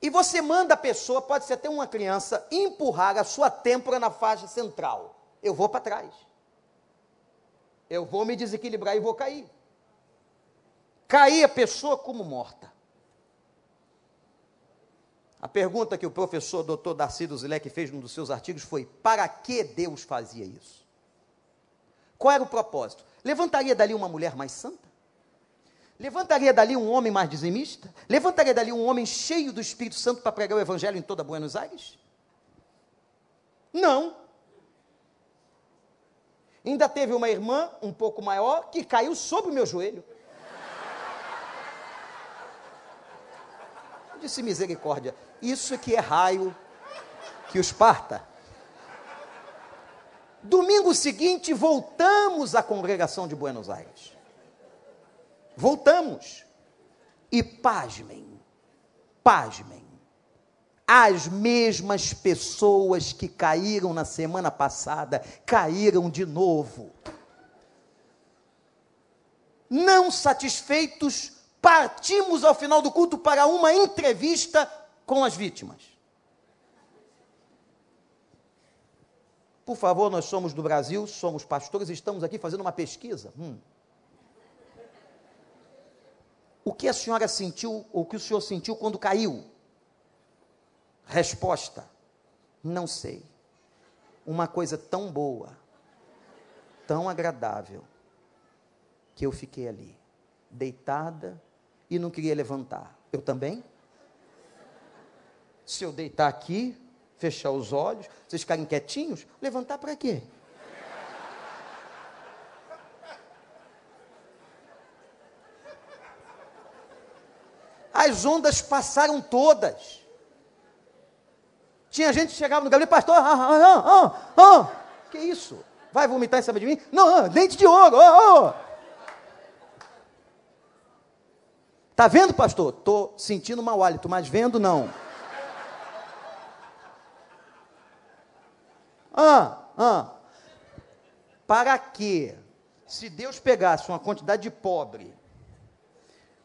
E você manda a pessoa, pode ser até uma criança, empurrar a sua têmpora na faixa central. Eu vou para trás. Eu vou me desequilibrar e vou cair. Cair a pessoa como morta. A pergunta que o professor Dr. Darcy Zilek fez num dos seus artigos foi: para que Deus fazia isso? Qual era o propósito? Levantaria dali uma mulher mais santa? Levantaria dali um homem mais dizimista? Levantaria dali um homem cheio do Espírito Santo para pregar o Evangelho em toda Buenos Aires? Não. Ainda teve uma irmã um pouco maior que caiu sobre o meu joelho. Eu disse misericórdia. Isso que é raio que os parta. Domingo seguinte, voltamos à congregação de Buenos Aires. Voltamos. E pasmem, pasmem, as mesmas pessoas que caíram na semana passada caíram de novo. Não satisfeitos, partimos ao final do culto para uma entrevista com as vítimas. Por favor, nós somos do Brasil, somos pastores, estamos aqui fazendo uma pesquisa. Hum. O que a senhora sentiu, ou o que o senhor sentiu quando caiu? Resposta: Não sei. Uma coisa tão boa, tão agradável, que eu fiquei ali, deitada e não queria levantar. Eu também? Se eu deitar aqui, fechar os olhos, vocês ficarem quietinhos, levantar para quê? as ondas passaram todas. Tinha gente que chegava no gabinete, pastor, ah, ah, ah, ah, que isso? Vai vomitar em cima de mim? Não, ah, dente de ouro, oh, oh. Tá vendo, pastor? Tô sentindo mau hálito, mas vendo não. Ah, ah. Para quê? Se Deus pegasse uma quantidade de pobre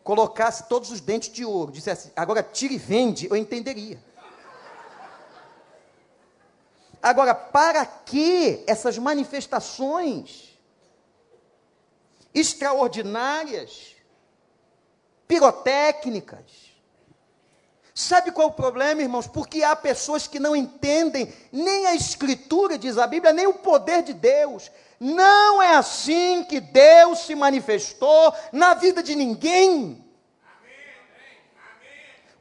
colocasse todos os dentes de ouro, dissesse, agora tire e vende, eu entenderia. Agora, para que essas manifestações extraordinárias, pirotécnicas? Sabe qual é o problema, irmãos? Porque há pessoas que não entendem nem a Escritura, diz a Bíblia, nem o poder de Deus. Não é assim que Deus se manifestou na vida de ninguém.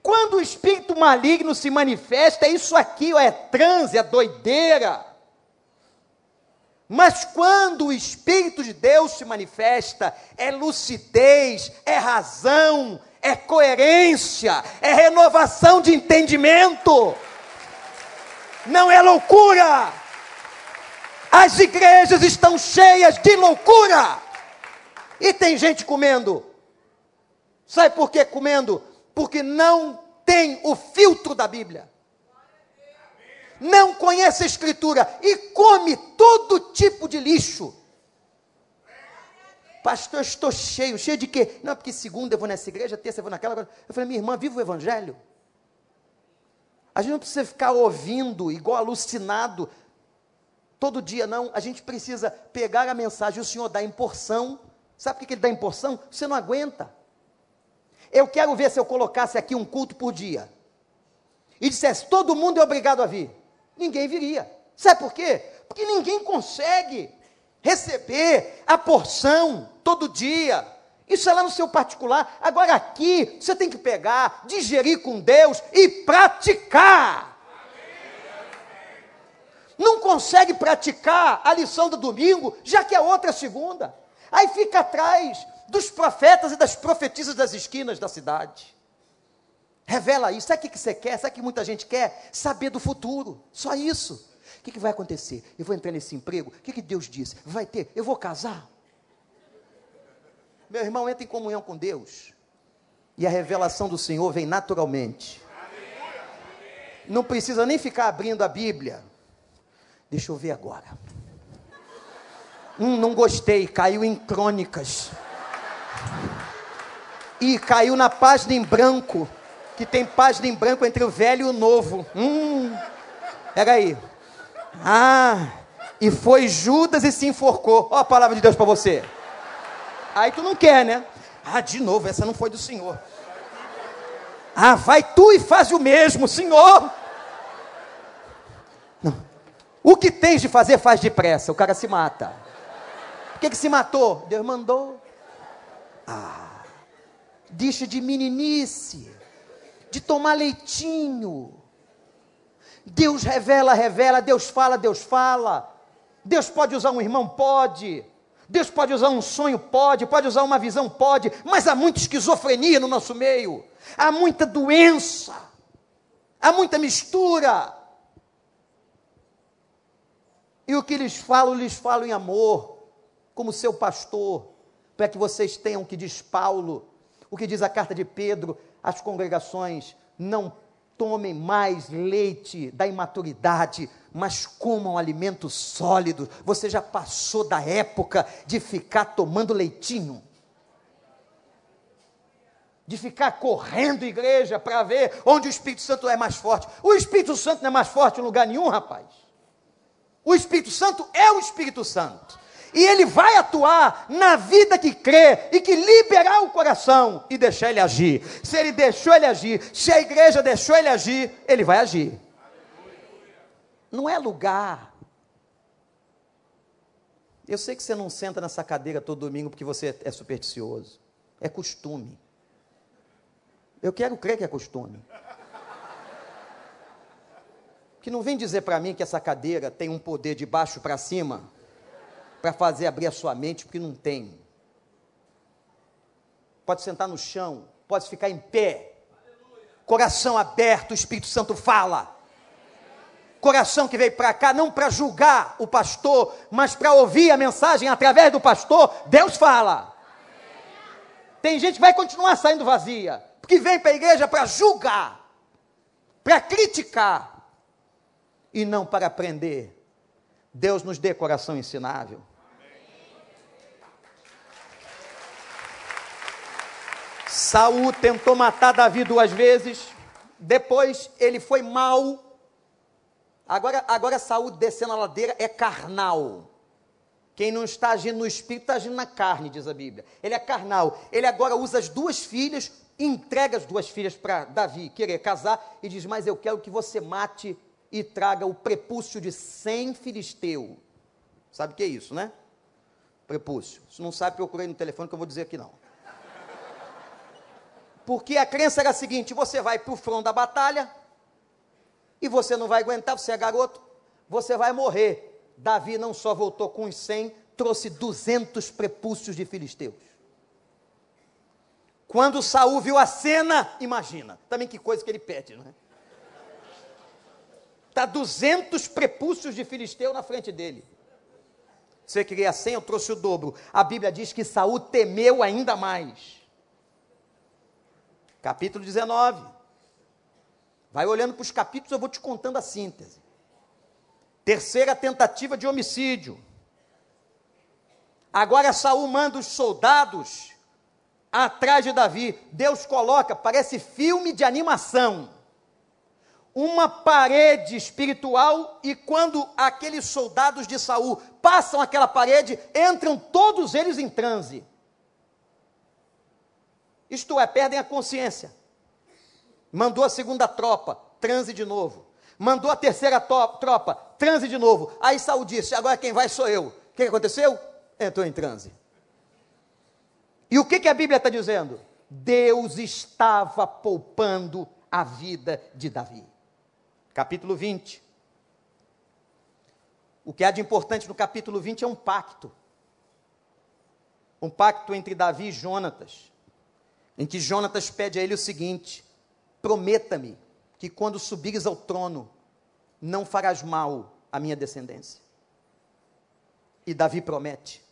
Quando o espírito maligno se manifesta, é isso aqui, ó, é transe, é doideira. Mas quando o Espírito de Deus se manifesta, é lucidez, é razão, é coerência, é renovação de entendimento. Não é loucura. As igrejas estão cheias de loucura. E tem gente comendo. Sabe por que comendo? Porque não tem o filtro da Bíblia. Não conhece a Escritura e come todo tipo de lixo. Pastor, eu estou cheio. Cheio de quê? Não, porque segunda eu vou nessa igreja, terça eu vou naquela. Eu falei, minha irmã, viva o Evangelho. A gente não precisa ficar ouvindo, igual alucinado, todo dia, não. A gente precisa pegar a mensagem, o Senhor dá em porção. Sabe por que Ele dá em porção? Você não aguenta. Eu quero ver se eu colocasse aqui um culto por dia e dissesse todo mundo é obrigado a vir. Ninguém viria. Sabe por quê? Porque ninguém consegue receber a porção todo dia. Isso é lá no seu particular. Agora aqui, você tem que pegar, digerir com Deus e praticar não consegue praticar a lição do domingo, já que a outra é segunda. Aí fica atrás dos profetas e das profetisas das esquinas da cidade. Revela isso. Sabe o que você quer? Sabe o que muita gente quer? Saber do futuro. Só isso. O que, que vai acontecer? Eu vou entrar nesse emprego? O que, que Deus disse? Vai ter? Eu vou casar? Meu irmão, entra em comunhão com Deus. E a revelação do Senhor vem naturalmente. Não precisa nem ficar abrindo a Bíblia. Deixa eu ver agora. Hum, não gostei, caiu em crônicas. E caiu na página em branco, que tem página em branco entre o velho e o novo. Hum, peraí. Ah, e foi Judas e se enforcou. Ó a palavra de Deus para você. Aí tu não quer, né? Ah, de novo, essa não foi do Senhor. Ah, vai tu e faz o mesmo, Senhor. Não. O que tens de fazer, faz depressa. O cara se mata. Por que, que se matou? Deus mandou. Ah, deixa de meninice, de tomar leitinho. Deus revela, revela, Deus fala, Deus fala. Deus pode usar um irmão? Pode. Deus pode usar um sonho? Pode. Pode usar uma visão? Pode. Mas há muita esquizofrenia no nosso meio. Há muita doença. Há muita mistura. E o que lhes falo, lhes falo em amor, como seu pastor, para que vocês tenham o que diz Paulo, o que diz a carta de Pedro, as congregações não tomem mais leite da imaturidade, mas comam alimento sólido. Você já passou da época de ficar tomando leitinho? De ficar correndo igreja para ver onde o Espírito Santo é mais forte. O Espírito Santo não é mais forte em lugar nenhum, rapaz. O Espírito Santo é o Espírito Santo e ele vai atuar na vida que crê e que liberar o coração e deixar ele agir. Se ele deixou ele agir, se a igreja deixou ele agir, ele vai agir. Não é lugar. Eu sei que você não senta nessa cadeira todo domingo porque você é supersticioso. É costume. Eu quero crer que é costume. Que não vem dizer para mim que essa cadeira tem um poder de baixo para cima para fazer abrir a sua mente, porque não tem. Pode sentar no chão, pode ficar em pé. Coração aberto, o Espírito Santo fala. Coração que veio para cá não para julgar o pastor, mas para ouvir a mensagem através do pastor, Deus fala. Tem gente que vai continuar saindo vazia, porque vem para a igreja para julgar, para criticar e não para aprender. Deus nos dê coração ensinável. Saul tentou matar Davi duas vezes, depois ele foi mal. Agora, agora Saul descendo a ladeira é carnal. Quem não está agindo no espírito está agindo na carne, diz a Bíblia. Ele é carnal. Ele agora usa as duas filhas, entrega as duas filhas para Davi querer casar e diz: Mas eu quero que você mate e traga o prepúcio de 100 filisteu. Sabe o que é isso, né? Prepúcio. Se não sabe, procurei no telefone que eu vou dizer aqui não. Porque a crença era a seguinte: você vai para o front da batalha e você não vai aguentar, você é garoto, você vai morrer. Davi não só voltou com os 100, trouxe 200 prepúcios de filisteus. Quando Saul viu a cena, imagina, também que coisa que ele pede, não é? Está 200 prepúcios de filisteu na frente dele. Você queria 100, eu trouxe o dobro. A Bíblia diz que Saul temeu ainda mais capítulo 19. Vai olhando para os capítulos, eu vou te contando a síntese. Terceira tentativa de homicídio. Agora Saul manda os soldados atrás de Davi. Deus coloca, parece filme de animação, uma parede espiritual e quando aqueles soldados de Saul passam aquela parede, entram todos eles em transe. Isto é, perdem a consciência. Mandou a segunda tropa, transe de novo. Mandou a terceira tropa, transe de novo. Aí Saul disse: agora quem vai sou eu. O que aconteceu? Entrou em transe. E o que, que a Bíblia está dizendo? Deus estava poupando a vida de Davi. Capítulo 20. O que há de importante no capítulo 20 é um pacto. Um pacto entre Davi e Jonatas em que Jonatas pede a ele o seguinte: prometa-me que quando subires ao trono, não farás mal a minha descendência. E Davi promete.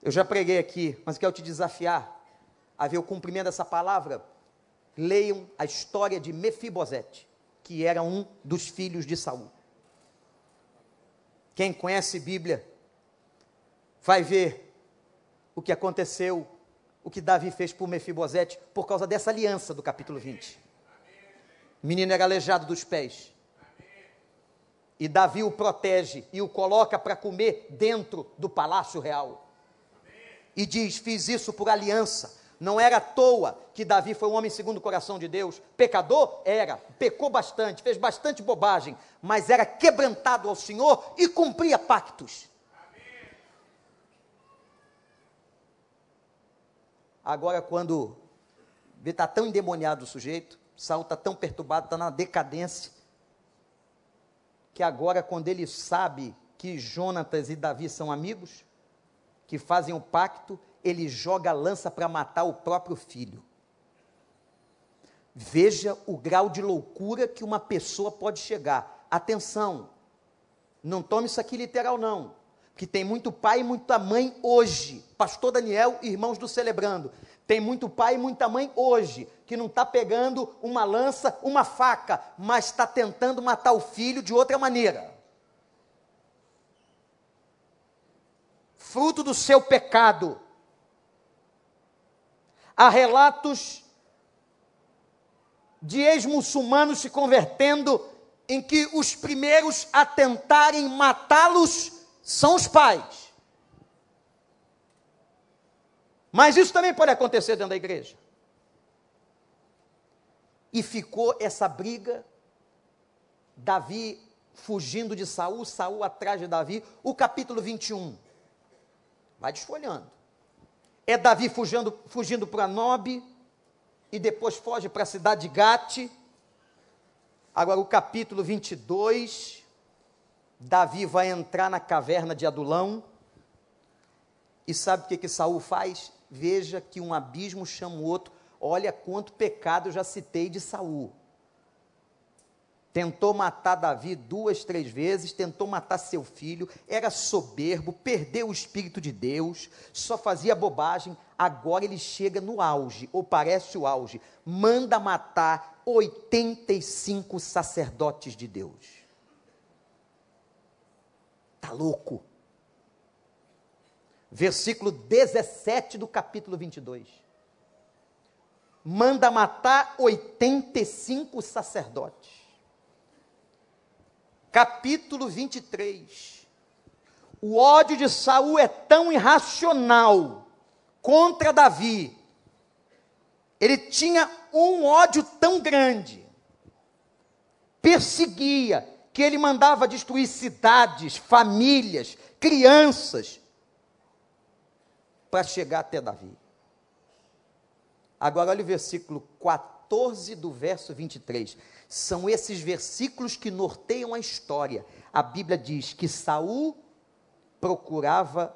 Eu já preguei aqui, mas quero te desafiar a ver o cumprimento dessa palavra. Leiam a história de Mefibosete, que era um dos filhos de Saul. Quem conhece Bíblia vai ver o que aconteceu, o que Davi fez por Mefibosete por causa dessa aliança do capítulo 20. O menino era aleijado dos pés. E Davi o protege e o coloca para comer dentro do palácio real. E diz: Fiz isso por aliança. Não era à toa que Davi foi um homem segundo o coração de Deus. Pecador? Era. Pecou bastante, fez bastante bobagem. Mas era quebrantado ao Senhor e cumpria pactos. Agora, quando está tão endemoniado o sujeito, Saul está tão perturbado, está na decadência, que agora, quando ele sabe que Jonatas e Davi são amigos, que fazem um pacto, ele joga a lança para matar o próprio filho. Veja o grau de loucura que uma pessoa pode chegar. Atenção, não tome isso aqui literal, não que tem muito pai e muita mãe hoje. Pastor Daniel irmãos do Celebrando. Tem muito pai e muita mãe hoje, que não está pegando uma lança, uma faca, mas está tentando matar o filho de outra maneira. Fruto do seu pecado. Há relatos de ex-muçulmanos se convertendo em que os primeiros a tentarem matá-los são os pais. Mas isso também pode acontecer dentro da igreja. E ficou essa briga, Davi fugindo de Saul, Saul atrás de Davi, o capítulo 21. Vai desfolhando. É Davi fugindo, fugindo para Nob, e depois foge para a cidade de Gate. Agora o capítulo 22, Davi vai entrar na caverna de Adulão. E sabe o que, que Saul faz? Veja que um abismo chama o outro. Olha quanto pecado eu já citei de Saul. Tentou matar Davi duas, três vezes, tentou matar seu filho, era soberbo, perdeu o Espírito de Deus, só fazia bobagem. Agora ele chega no auge, ou parece o auge, manda matar 85 sacerdotes de Deus. Está louco. Versículo 17 do capítulo 22. Manda matar 85 sacerdotes. Capítulo 23. O ódio de Saul é tão irracional contra Davi. Ele tinha um ódio tão grande. Perseguia, que ele mandava destruir cidades, famílias, crianças, para chegar até Davi. Agora, olha o versículo 14 do verso 23. São esses versículos que norteiam a história. A Bíblia diz que Saul procurava,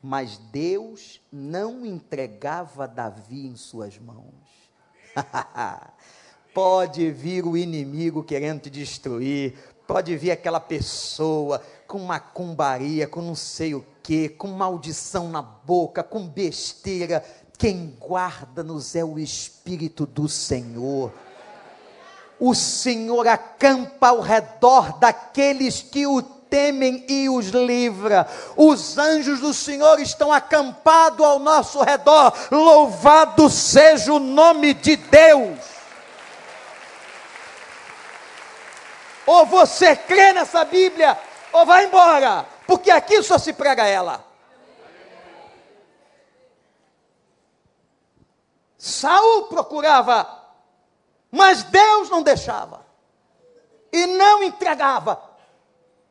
mas Deus não entregava Davi em suas mãos. [LAUGHS] Pode vir o inimigo querendo te destruir, pode vir aquela pessoa com macumbaria, com não sei o que, com maldição na boca, com besteira. Quem guarda-nos é o Espírito do Senhor. O Senhor acampa ao redor daqueles que o temem e os livra. Os anjos do Senhor estão acampados ao nosso redor. Louvado seja o nome de Deus. Ou você crê nessa Bíblia, ou vai embora, porque aqui só se prega ela. Saul procurava, mas Deus não deixava. E não entregava.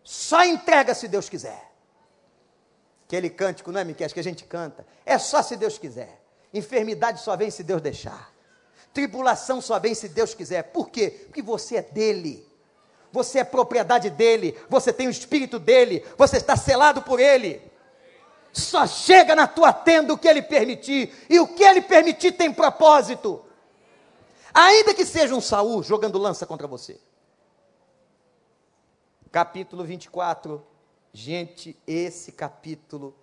Só entrega se Deus quiser. Aquele cântico, não é, Miquel, que a gente canta. É só se Deus quiser. Enfermidade só vem se Deus deixar. Tribulação só vem se Deus quiser. Por quê? Porque você é dele você é propriedade dele, você tem o espírito dele, você está selado por ele. Só chega na tua tenda o que ele permitir, e o que ele permitir tem propósito. Ainda que seja um Saul jogando lança contra você. Capítulo 24. Gente, esse capítulo,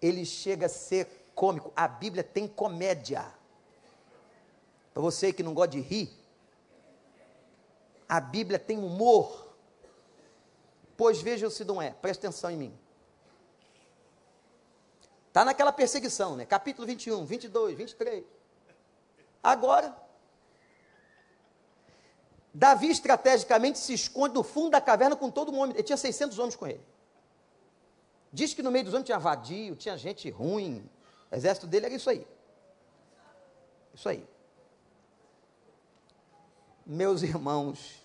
ele chega a ser cômico. A Bíblia tem comédia. Para você que não gosta de rir, a Bíblia tem humor. Pois veja se não é, preste atenção em mim. Está naquela perseguição, né? Capítulo 21, 22, 23. Agora, Davi estrategicamente se esconde no fundo da caverna com todo mundo. Ele tinha 600 homens com ele. Diz que no meio dos homens tinha vadio, tinha gente ruim. O exército dele era isso aí. Isso aí. Meus irmãos,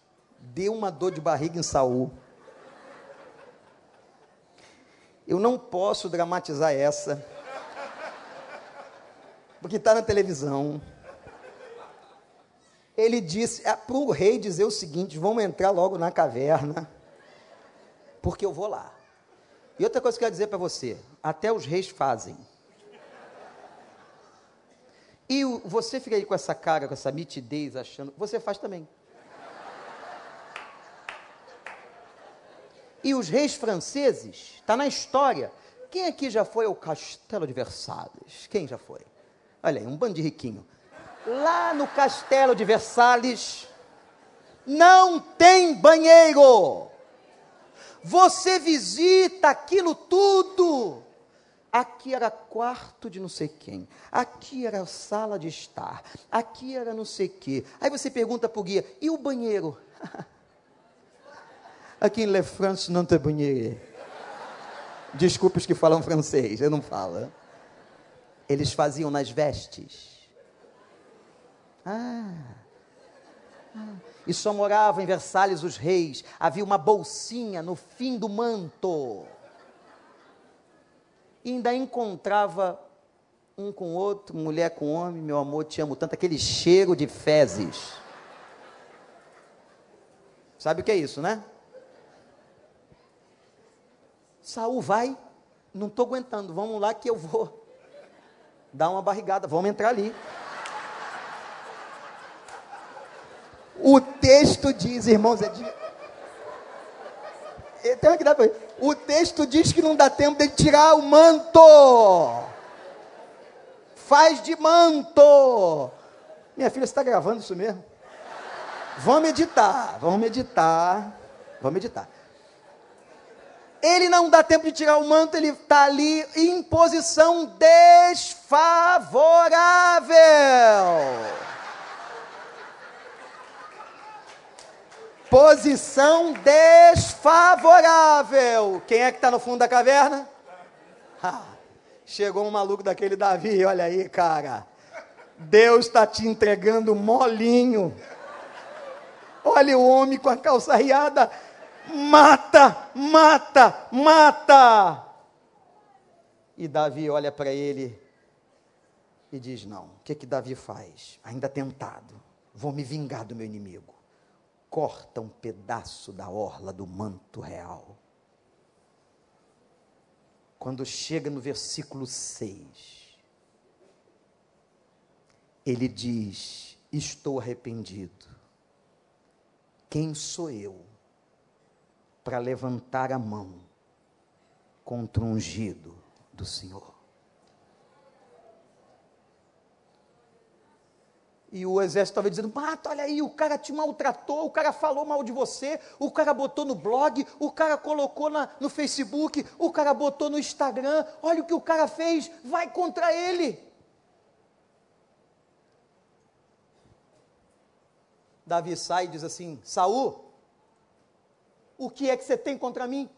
deu uma dor de barriga em Saul. Eu não posso dramatizar essa, porque está na televisão. Ele disse é, para o rei dizer o seguinte: vamos entrar logo na caverna, porque eu vou lá. E outra coisa que eu quero dizer para você: até os reis fazem. E você fica aí com essa cara, com essa nitidez, achando. Você faz também. E os reis franceses, está na história. Quem aqui já foi ao Castelo de Versalhes? Quem já foi? Olha aí, um bando de riquinho. Lá no Castelo de Versalhes, não tem banheiro. Você visita aquilo tudo. Aqui era quarto de não sei quem, aqui era sala de estar, aqui era não sei quê. Aí você pergunta para o guia: e o banheiro? [LAUGHS] Aqui em Le France não tem banheiro. Desculpe os que falam francês, eu não falo. Eles faziam nas vestes. Ah. ah. E só moravam em Versalhes os reis. Havia uma bolsinha no fim do manto. E ainda encontrava um com outro, mulher com homem, meu amor, te amo tanto, aquele cheiro de fezes. Sabe o que é isso, né? Saul vai, não estou aguentando, vamos lá que eu vou [LAUGHS] dar uma barrigada, vamos entrar ali. O texto diz, irmãos, é de... O texto diz que não dá tempo de tirar o manto. Faz de manto. Minha filha, você está gravando isso mesmo? Vamos meditar, vamos meditar, vamos meditar. Ele não dá tempo de tirar o manto, ele está ali em posição desfavorável. Posição desfavorável. Quem é que está no fundo da caverna? Chegou um maluco daquele Davi, olha aí, cara. Deus está te entregando molinho. Olha o homem com a calça riada mata, mata, mata. E Davi olha para ele e diz: Não, o que que Davi faz? Ainda tentado, vou me vingar do meu inimigo. Corta um pedaço da orla do manto real. Quando chega no versículo 6, ele diz: Estou arrependido. Quem sou eu? Para levantar a mão contra o ungido do Senhor. E o exército estava dizendo: Mata, olha aí, o cara te maltratou, o cara falou mal de você, o cara botou no blog, o cara colocou na, no Facebook, o cara botou no Instagram, olha o que o cara fez, vai contra ele. Davi sai e diz assim: Saul, o que é que você tem contra mim?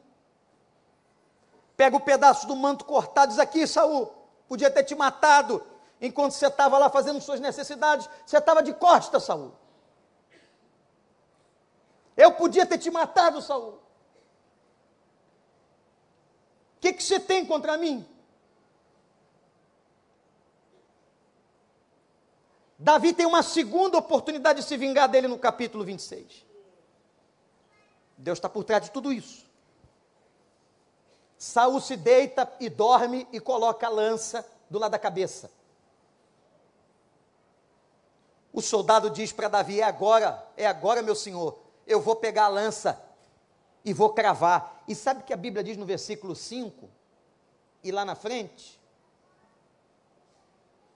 Pega o pedaço do manto cortado, diz aqui, Saul, podia ter te matado enquanto você estava lá fazendo suas necessidades, você estava de costa, Saul. Eu podia ter te matado, Saul. O que, que você tem contra mim? Davi tem uma segunda oportunidade de se vingar dele no capítulo 26. Deus está por trás de tudo isso. Saul se deita e dorme e coloca a lança do lado da cabeça. O soldado diz para Davi: É agora, é agora, meu senhor, eu vou pegar a lança. e vou cravar. E sabe o que a Bíblia diz no versículo 5? E lá na frente?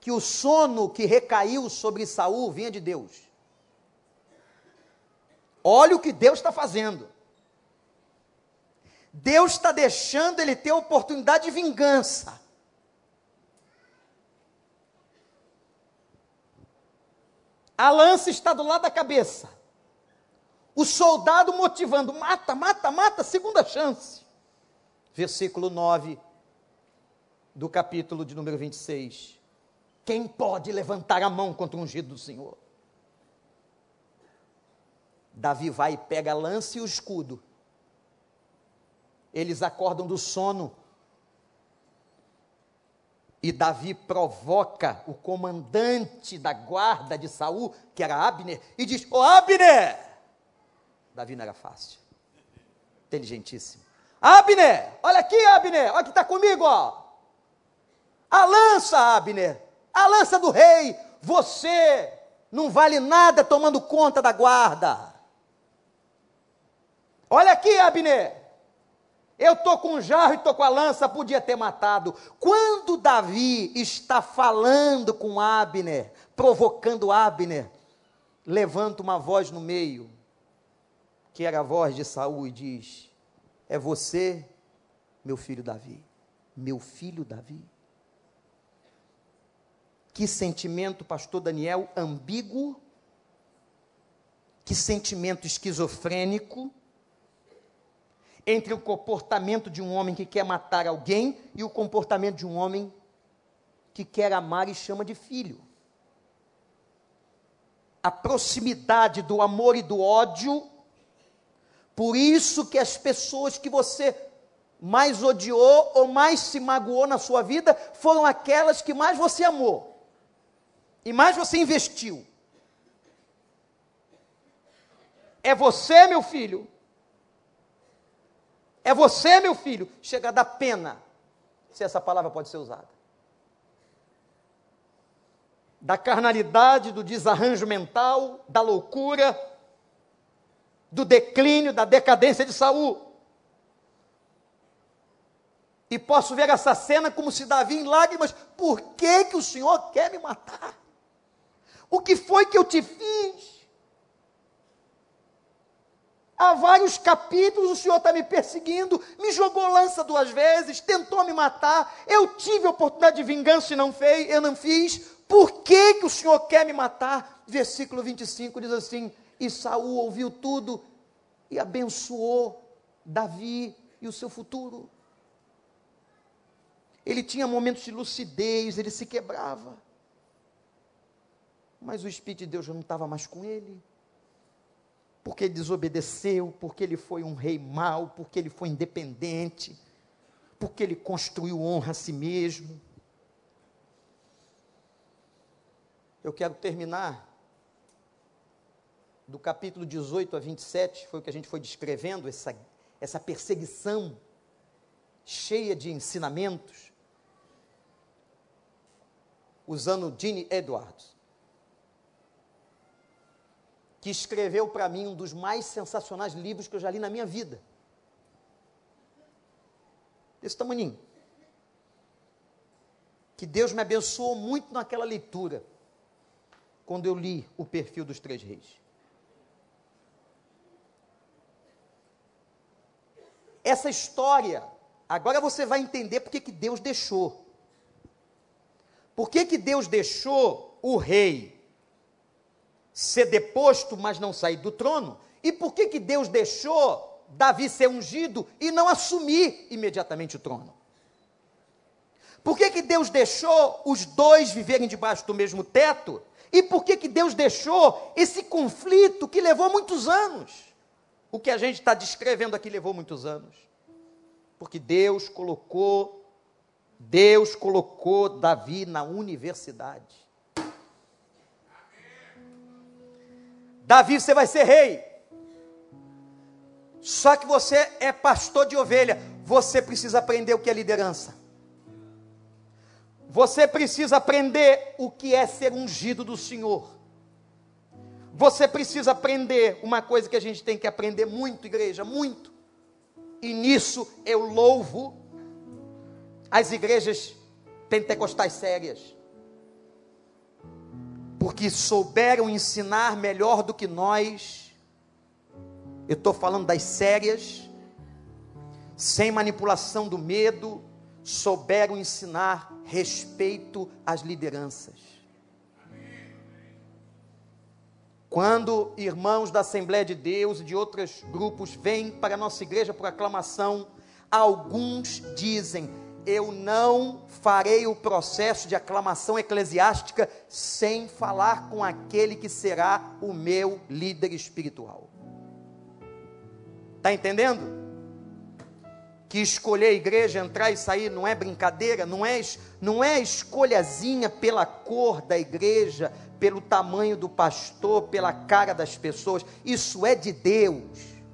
Que o sono que recaiu sobre Saul vinha de Deus. Olha o que Deus está fazendo. Deus está deixando ele ter oportunidade de vingança. A lança está do lado da cabeça. O soldado motivando: mata, mata, mata, segunda chance. Versículo 9 do capítulo de número 26. Quem pode levantar a mão contra o ungido do Senhor? Davi vai e pega a lança e o escudo. Eles acordam do sono. E Davi provoca o comandante da guarda de Saul, que era Abner, e diz: Ô oh, Abner! Davi não era fácil. Inteligentíssimo. Abner! Olha aqui, Abner! Olha que está comigo, ó. A lança, Abner! A lança do rei! Você não vale nada tomando conta da guarda. Olha aqui, Abner. Eu estou com um jarro e estou com a lança, podia ter matado. Quando Davi está falando com Abner, provocando Abner, levanta uma voz no meio, que era a voz de Saul, e diz: É você, meu filho Davi. Meu filho Davi. Que sentimento, pastor Daniel, ambíguo, que sentimento esquizofrênico entre o comportamento de um homem que quer matar alguém e o comportamento de um homem que quer amar e chama de filho. A proximidade do amor e do ódio, por isso que as pessoas que você mais odiou ou mais se magoou na sua vida foram aquelas que mais você amou e mais você investiu. É você, meu filho, é você, meu filho, chega a dar pena, se essa palavra pode ser usada. Da carnalidade, do desarranjo mental, da loucura, do declínio, da decadência de Saul. E posso ver essa cena como se Davi em lágrimas, por que que o Senhor quer me matar? O que foi que eu te fiz? Há vários capítulos o Senhor está me perseguindo, me jogou lança duas vezes, tentou me matar. Eu tive a oportunidade de vingança e não fez, eu não fiz. Por que, que o Senhor quer me matar? Versículo 25 diz assim: E Saul ouviu tudo e abençoou Davi e o seu futuro. Ele tinha momentos de lucidez, ele se quebrava. Mas o Espírito de Deus já não estava mais com ele porque ele desobedeceu, porque ele foi um rei mau, porque ele foi independente, porque ele construiu honra a si mesmo. Eu quero terminar do capítulo 18 a 27, foi o que a gente foi descrevendo, essa, essa perseguição cheia de ensinamentos, usando Gene Edwards que escreveu para mim um dos mais sensacionais livros que eu já li na minha vida. Desse tamanho. Que Deus me abençoou muito naquela leitura, quando eu li o perfil dos três reis. Essa história, agora você vai entender por que, que Deus deixou. Por que, que Deus deixou o rei ser deposto, mas não sair do trono? E por que, que Deus deixou Davi ser ungido e não assumir imediatamente o trono? Por que, que Deus deixou os dois viverem debaixo do mesmo teto? E por que, que Deus deixou esse conflito que levou muitos anos? O que a gente está descrevendo aqui levou muitos anos. Porque Deus colocou, Deus colocou Davi na universidade. Davi, você vai ser rei. Só que você é pastor de ovelha. Você precisa aprender o que é liderança. Você precisa aprender o que é ser ungido do Senhor. Você precisa aprender uma coisa que a gente tem que aprender muito, igreja, muito. E nisso eu louvo as igrejas pentecostais sérias. Porque souberam ensinar melhor do que nós. Eu estou falando das sérias, sem manipulação do medo, souberam ensinar respeito às lideranças. Quando irmãos da Assembleia de Deus e de outros grupos vêm para a nossa igreja por aclamação, alguns dizem: Eu não farei o processo de aclamação eclesiástica sem falar com aquele que será o meu líder espiritual. Está entendendo? Que escolher a igreja, entrar e sair não é brincadeira, não é, não é escolhazinha pela cor da igreja, pelo tamanho do pastor, pela cara das pessoas. Isso é de Deus.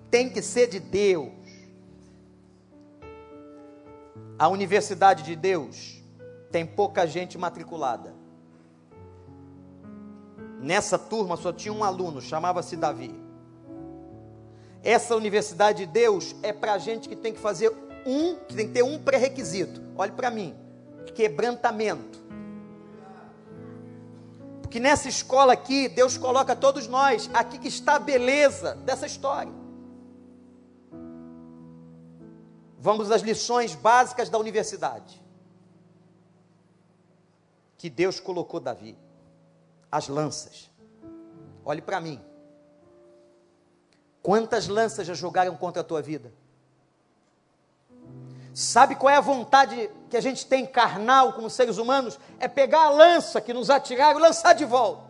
Tem que ser de Deus. A Universidade de Deus tem pouca gente matriculada. Nessa turma só tinha um aluno, chamava-se Davi. Essa Universidade de Deus é para gente que tem que fazer um, que tem que ter um pré-requisito. Olhe para mim: quebrantamento que nessa escola aqui, Deus coloca todos nós, aqui que está a beleza dessa história. Vamos às lições básicas da universidade. Que Deus colocou Davi. As lanças. Olhe para mim. Quantas lanças já jogaram contra a tua vida? Sabe qual é a vontade que a gente tem carnal como seres humanos? É pegar a lança que nos atiraram e lançar de volta.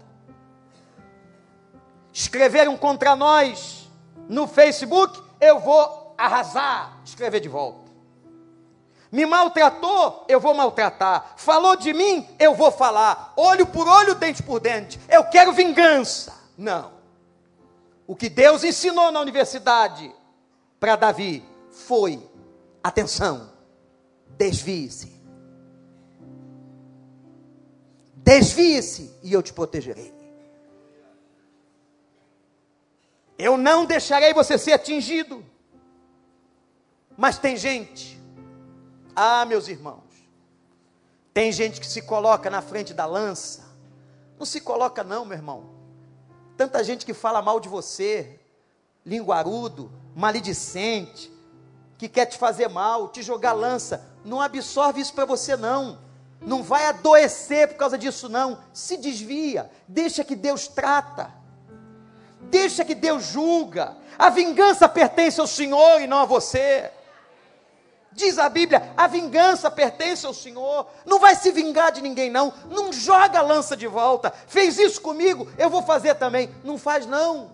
Escreveram contra nós no Facebook, eu vou arrasar, escrever de volta. Me maltratou, eu vou maltratar. Falou de mim, eu vou falar. Olho por olho, dente por dente. Eu quero vingança. Não. O que Deus ensinou na universidade para Davi foi Atenção, desvie-se. Desvie-se e eu te protegerei. Eu não deixarei você ser atingido. Mas tem gente, ah, meus irmãos, tem gente que se coloca na frente da lança. Não se coloca, não, meu irmão. Tanta gente que fala mal de você, linguarudo, maledicente, que quer te fazer mal, te jogar lança, não absorve isso para você não. Não vai adoecer por causa disso não. Se desvia, deixa que Deus trata. Deixa que Deus julga. A vingança pertence ao Senhor e não a você. Diz a Bíblia, a vingança pertence ao Senhor. Não vai se vingar de ninguém, não. Não joga a lança de volta. Fez isso comigo, eu vou fazer também. Não faz, não.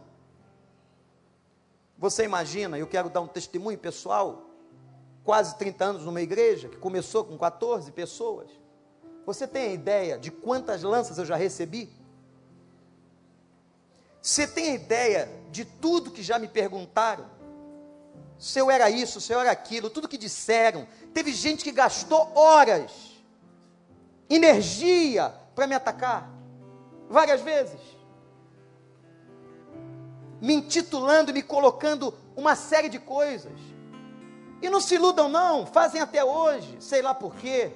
Você imagina, eu quero dar um testemunho pessoal, quase 30 anos numa igreja que começou com 14 pessoas. Você tem a ideia de quantas lanças eu já recebi? Você tem a ideia de tudo que já me perguntaram? Se eu era isso, se eu era aquilo, tudo que disseram. Teve gente que gastou horas, energia para me atacar, várias vezes me intitulando, me colocando uma série de coisas. E não se iludam, não, fazem até hoje, sei lá por quê,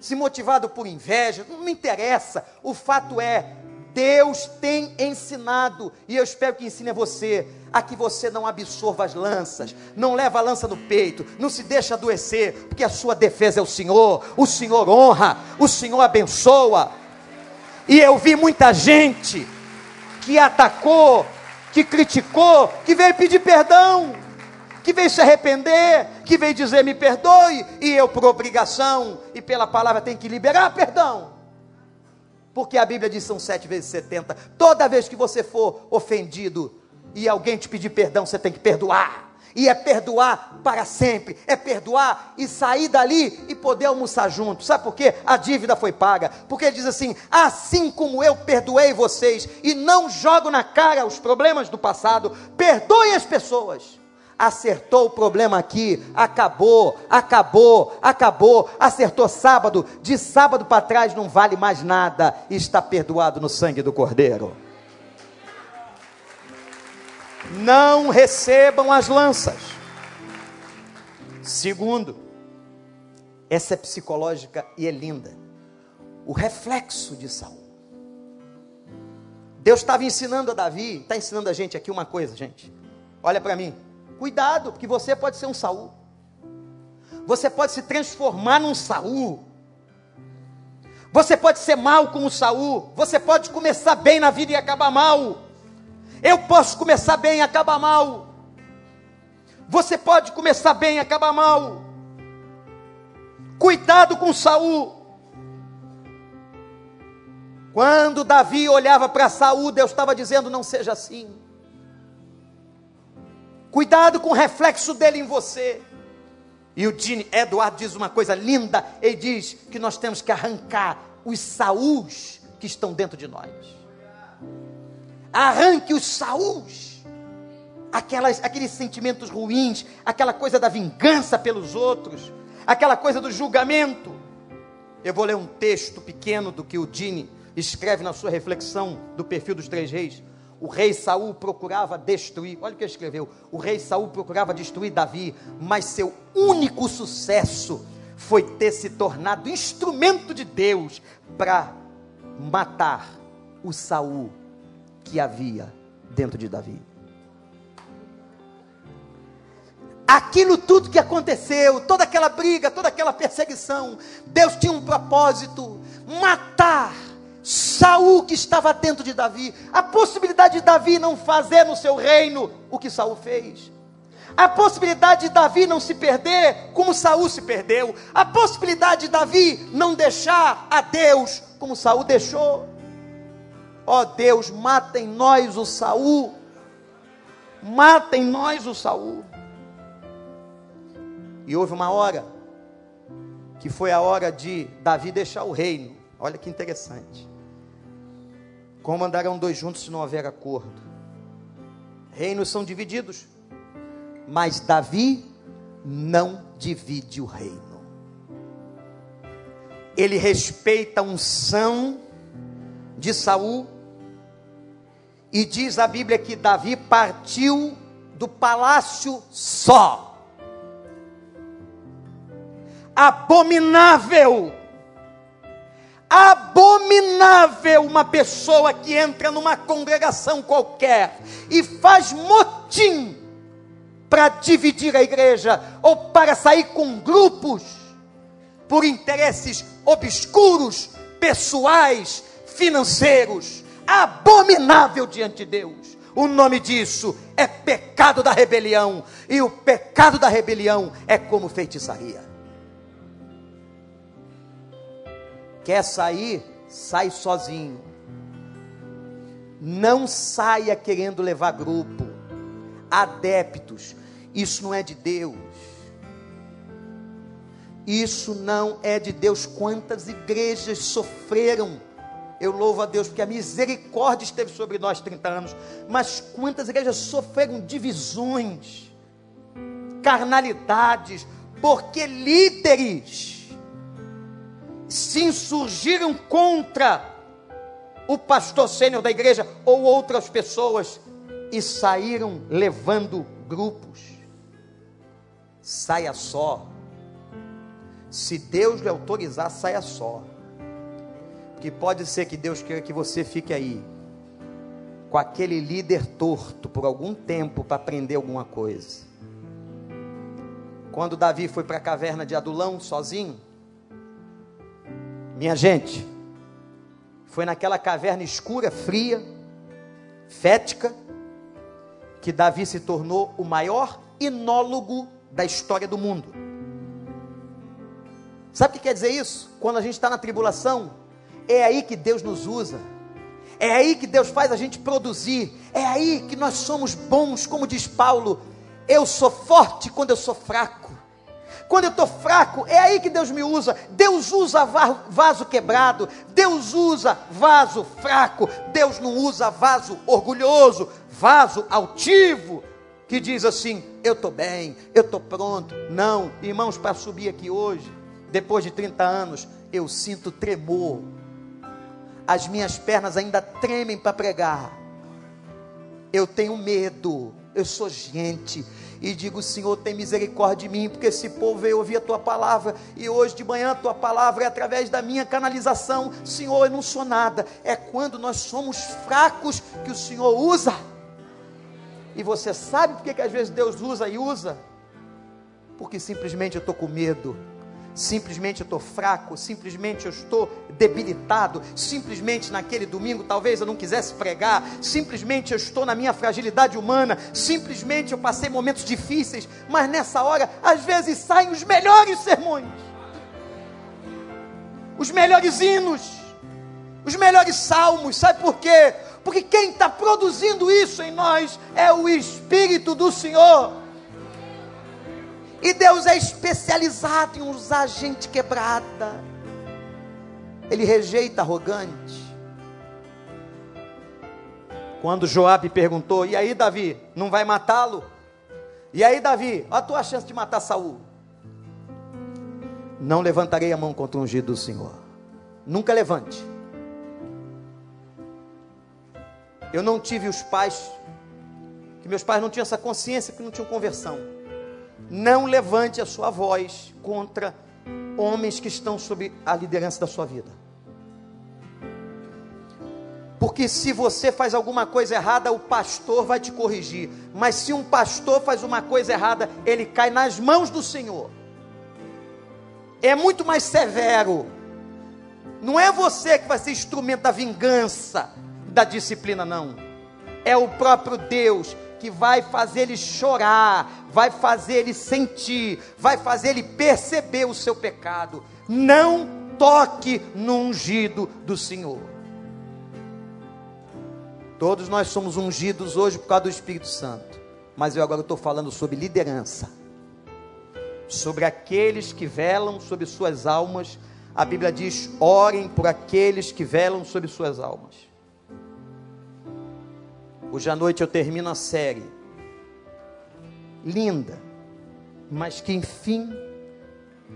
se motivado por inveja, não me interessa. O fato é, Deus tem ensinado, e eu espero que ensine a você, a que você não absorva as lanças, não leva a lança no peito, não se deixa adoecer, porque a sua defesa é o Senhor, o Senhor honra, o Senhor abençoa. E eu vi muita gente que atacou que criticou, que veio pedir perdão, que veio se arrepender, que veio dizer me perdoe, e eu por obrigação e pela palavra tenho que liberar perdão. Porque a Bíblia diz são sete vezes setenta. Toda vez que você for ofendido e alguém te pedir perdão, você tem que perdoar e é perdoar para sempre, é perdoar e sair dali e poder almoçar junto. Sabe por quê? A dívida foi paga. Porque ele diz assim: assim como eu perdoei vocês e não jogo na cara os problemas do passado, perdoe as pessoas. Acertou o problema aqui, acabou, acabou, acabou. Acertou sábado, de sábado para trás não vale mais nada, está perdoado no sangue do Cordeiro não recebam as lanças. Segundo, essa é psicológica e é linda. O reflexo de Saul. Deus estava ensinando a Davi, está ensinando a gente aqui uma coisa, gente. Olha para mim. Cuidado, porque você pode ser um Saul. Você pode se transformar num Saul. Você pode ser mal como Saul. Você pode começar bem na vida e acabar mal. Eu posso começar bem e acabar mal. Você pode começar bem e acabar mal. Cuidado com Saul. Quando Davi olhava para Saul, Deus estava dizendo: não seja assim. Cuidado com o reflexo dele em você. E o Gene Edward diz uma coisa linda, ele diz que nós temos que arrancar os Saús que estão dentro de nós. Arranque os Saús, aquelas, aqueles sentimentos ruins, aquela coisa da vingança pelos outros, aquela coisa do julgamento. Eu vou ler um texto pequeno do que o Gene escreve na sua reflexão do perfil dos três reis. O rei Saul procurava destruir, olha o que ele escreveu: o rei Saul procurava destruir Davi, mas seu único sucesso foi ter se tornado instrumento de Deus para matar o Saul que havia dentro de Davi. Aquilo tudo que aconteceu, toda aquela briga, toda aquela perseguição, Deus tinha um propósito: matar Saul que estava dentro de Davi, a possibilidade de Davi não fazer no seu reino o que Saul fez. A possibilidade de Davi não se perder como Saul se perdeu. A possibilidade de Davi não deixar a Deus como Saul deixou. Ó oh Deus, mata em nós o Saul. Mata em nós o Saul. E houve uma hora que foi a hora de Davi deixar o reino. Olha que interessante. Como andarão dois juntos se não houver acordo? Reinos são divididos, mas Davi não divide o reino. Ele respeita a unção de Saul e diz a Bíblia que Davi partiu do palácio só. Abominável abominável uma pessoa que entra numa congregação qualquer e faz motim para dividir a igreja ou para sair com grupos por interesses obscuros, pessoais, financeiros. Abominável diante de Deus. O nome disso é pecado da rebelião, e o pecado da rebelião é como feitiçaria. Quer sair? Sai sozinho. Não saia querendo levar grupo, adeptos. Isso não é de Deus. Isso não é de Deus. Quantas igrejas sofreram? Eu louvo a Deus porque a misericórdia esteve sobre nós 30 anos. Mas quantas igrejas sofreram divisões, carnalidades, porque líderes se insurgiram contra o pastor sênior da igreja ou outras pessoas e saíram levando grupos. Saia só. Se Deus lhe autorizar, saia só. Que pode ser que Deus queira que você fique aí com aquele líder torto por algum tempo para aprender alguma coisa. Quando Davi foi para a caverna de Adulão sozinho, minha gente, foi naquela caverna escura, fria, fética, que Davi se tornou o maior inólogo da história do mundo. Sabe o que quer dizer isso? Quando a gente está na tribulação, é aí que Deus nos usa. É aí que Deus faz a gente produzir. É aí que nós somos bons, como diz Paulo. Eu sou forte quando eu sou fraco. Quando eu estou fraco, é aí que Deus me usa. Deus usa vaso quebrado, Deus usa vaso fraco, Deus não usa vaso orgulhoso, vaso altivo, que diz assim: eu estou bem, eu estou pronto. Não, irmãos, para subir aqui hoje, depois de 30 anos, eu sinto tremor. As minhas pernas ainda tremem para pregar. Eu tenho medo, eu sou gente, e digo: Senhor, tem misericórdia de mim, porque esse povo veio ouvir a tua palavra e hoje de manhã a tua palavra é através da minha canalização. Senhor, eu não sou nada. É quando nós somos fracos que o Senhor usa. E você sabe por que às vezes Deus usa e usa? Porque simplesmente eu estou com medo simplesmente eu estou fraco, simplesmente eu estou debilitado, simplesmente naquele domingo talvez eu não quisesse pregar, simplesmente eu estou na minha fragilidade humana, simplesmente eu passei momentos difíceis, mas nessa hora, às vezes saem os melhores sermões, os melhores hinos, os melhores salmos, sabe por quê? Porque quem está produzindo isso em nós é o Espírito do Senhor. E Deus é especializado em usar gente quebrada. Ele rejeita arrogante. Quando Joabe perguntou: "E aí, Davi, não vai matá-lo?" "E aí, Davi, a tua chance de matar Saul?" Não levantarei a mão contra o ungido do Senhor. Nunca levante. Eu não tive os pais que meus pais não tinham essa consciência que não tinham conversão. Não levante a sua voz contra homens que estão sob a liderança da sua vida. Porque se você faz alguma coisa errada, o pastor vai te corrigir. Mas se um pastor faz uma coisa errada, ele cai nas mãos do Senhor. É muito mais severo. Não é você que vai ser instrumento da vingança, da disciplina, não. É o próprio Deus que vai fazer ele chorar, vai fazer ele sentir, vai fazer ele perceber o seu pecado. Não toque no ungido do Senhor. Todos nós somos ungidos hoje por causa do Espírito Santo, mas eu agora estou falando sobre liderança, sobre aqueles que velam sobre suas almas. A Bíblia diz: orem por aqueles que velam sobre suas almas. Hoje à noite eu termino a série. Linda, mas que enfim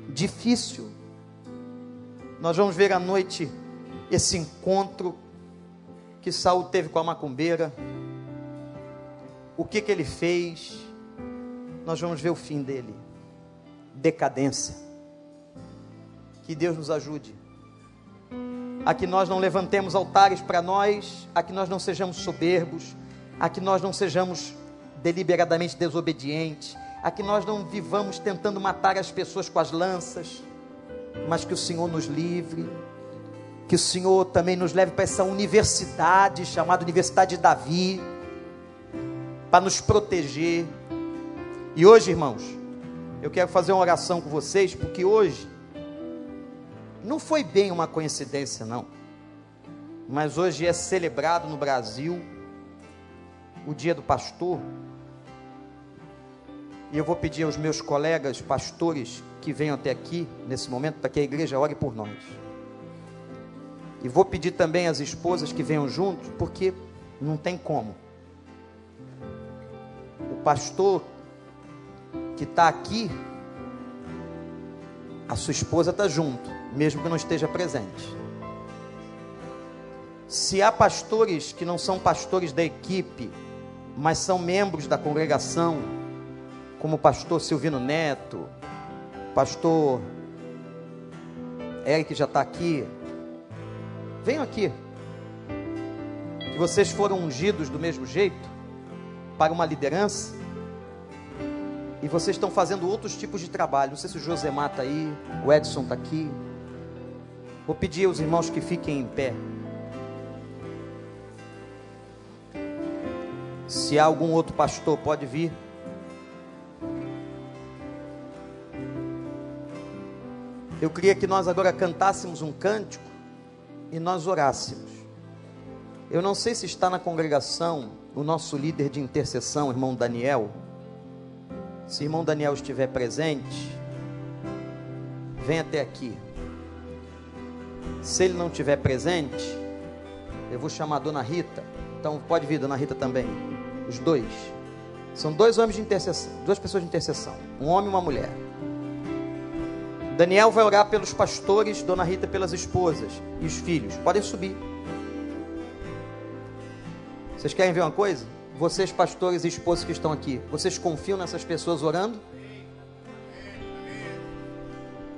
difícil. Nós vamos ver à noite esse encontro que Saul teve com a macumbeira. O que que ele fez? Nós vamos ver o fim dele. Decadência. Que Deus nos ajude a que nós não levantemos altares para nós, a que nós não sejamos soberbos, a que nós não sejamos deliberadamente desobedientes, a que nós não vivamos tentando matar as pessoas com as lanças, mas que o Senhor nos livre, que o Senhor também nos leve para essa universidade chamada Universidade de Davi, para nos proteger. E hoje, irmãos, eu quero fazer uma oração com vocês, porque hoje não foi bem uma coincidência, não. Mas hoje é celebrado no Brasil o dia do pastor. E eu vou pedir aos meus colegas pastores que venham até aqui nesse momento para que a igreja ore por nós. E vou pedir também às esposas que venham juntos, porque não tem como. O pastor que está aqui, a sua esposa está junto, mesmo que não esteja presente. Se há pastores que não são pastores da equipe, mas são membros da congregação, como o pastor Silvino Neto, pastor Eric já está aqui. Venham aqui. Que vocês foram ungidos do mesmo jeito para uma liderança. E vocês estão fazendo outros tipos de trabalho. Não sei se o Josemar está aí, o Edson está aqui. Vou pedir aos irmãos que fiquem em pé. Se há algum outro pastor, pode vir. Eu queria que nós agora cantássemos um cântico e nós orássemos. Eu não sei se está na congregação o nosso líder de intercessão, irmão Daniel. Se irmão Daniel estiver presente, vem até aqui. Se ele não estiver presente, eu vou chamar a dona Rita. Então pode vir, dona Rita também. Os dois. São dois homens de intercessão, duas pessoas de intercessão, um homem e uma mulher. Daniel vai orar pelos pastores, Dona Rita pelas esposas e os filhos. Podem subir. Vocês querem ver uma coisa? vocês pastores e esposos que estão aqui, vocês confiam nessas pessoas orando?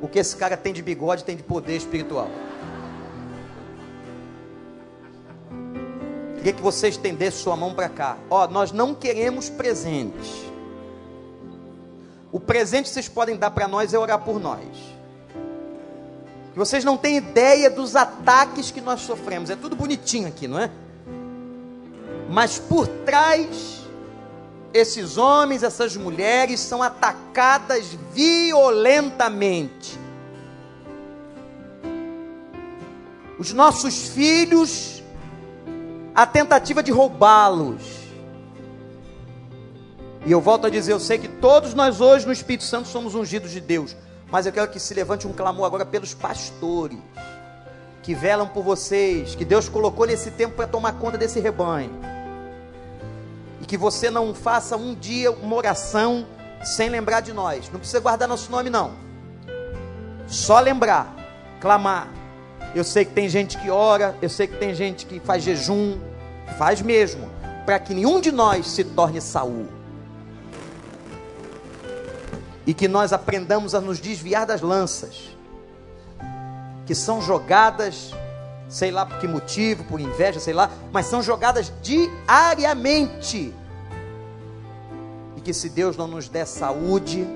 O que esse cara tem de bigode tem de poder espiritual. Queria que você estendesse sua mão para cá. Ó, nós não queremos presentes. O presente que vocês podem dar para nós é orar por nós. Vocês não têm ideia dos ataques que nós sofremos. É tudo bonitinho aqui, não é? Mas por trás, esses homens, essas mulheres são atacadas violentamente. Os nossos filhos, a tentativa de roubá-los. E eu volto a dizer, eu sei que todos nós hoje no Espírito Santo somos ungidos de Deus, mas eu quero que se levante um clamor agora pelos pastores que velam por vocês, que Deus colocou nesse tempo para tomar conta desse rebanho. E que você não faça um dia uma oração sem lembrar de nós. Não precisa guardar nosso nome, não. Só lembrar, clamar. Eu sei que tem gente que ora, eu sei que tem gente que faz jejum, faz mesmo, para que nenhum de nós se torne Saul. E que nós aprendamos a nos desviar das lanças que são jogadas, sei lá por que motivo, por inveja, sei lá, mas são jogadas diariamente. E que se Deus não nos der saúde,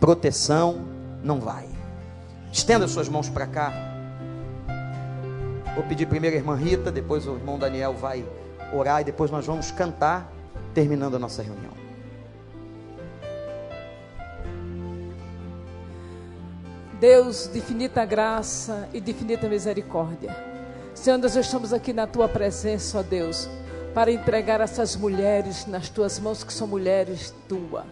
proteção, não vai. Estenda suas mãos para cá. Vou pedir primeiro a irmã Rita, depois o irmão Daniel vai orar e depois nós vamos cantar, terminando a nossa reunião. Deus de infinita graça e de infinita misericórdia. Senhor, nós estamos aqui na tua presença, ó Deus, para entregar essas mulheres nas tuas mãos, que são mulheres tuas.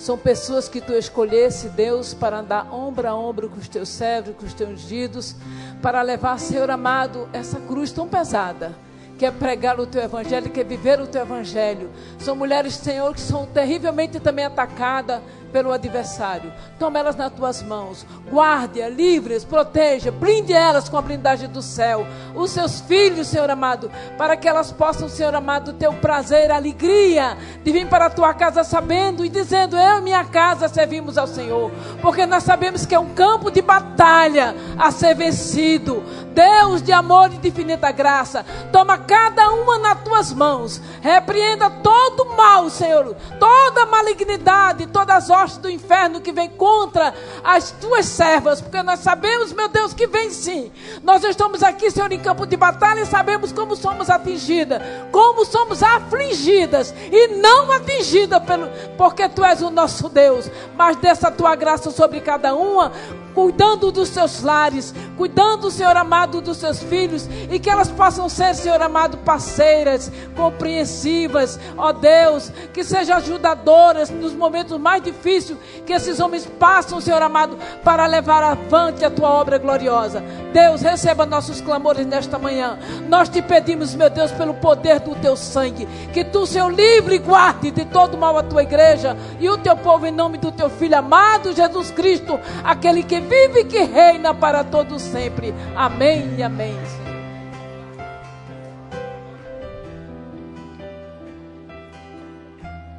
São pessoas que tu escolhesse, Deus, para andar ombro a ombro com os teus servos, com os teus ungidos, para levar, Senhor amado, essa cruz tão pesada que é pregar o teu evangelho, que é viver o teu evangelho. São mulheres, Senhor, que são terrivelmente também atacadas pelo adversário. Toma elas nas tuas mãos, guarde-as, livre-as, proteja, blinde elas com a blindagem do céu. Os seus filhos, Senhor amado, para que elas possam, Senhor amado, ter o prazer, a alegria de vir para a tua casa sabendo e dizendo: Eu e minha casa servimos ao Senhor, porque nós sabemos que é um campo de batalha a ser vencido. Deus de amor e de infinita graça, toma cada uma nas tuas mãos, repreenda todo o mal, Senhor, toda malignidade, todas as do inferno que vem contra as tuas servas, porque nós sabemos, meu Deus, que vem sim. Nós estamos aqui, Senhor, em campo de batalha e sabemos como somos atingidas, como somos afligidas e não atingidas pelo, porque tu és o nosso Deus. Mas dessa tua graça sobre cada uma, cuidando dos seus lares, cuidando, Senhor amado, dos seus filhos, e que elas possam ser, Senhor amado, parceiras, compreensivas, ó Deus, que sejam ajudadoras nos momentos mais difíceis que esses homens passam, Senhor amado, para levar avante a tua obra gloriosa. Deus, receba nossos clamores nesta manhã. Nós te pedimos, meu Deus, pelo poder do teu sangue, que tu, Senhor, livre e guarde de todo mal a tua igreja e o teu povo em nome do teu filho amado Jesus Cristo, aquele que vive que reina para todos sempre. Amém e amém.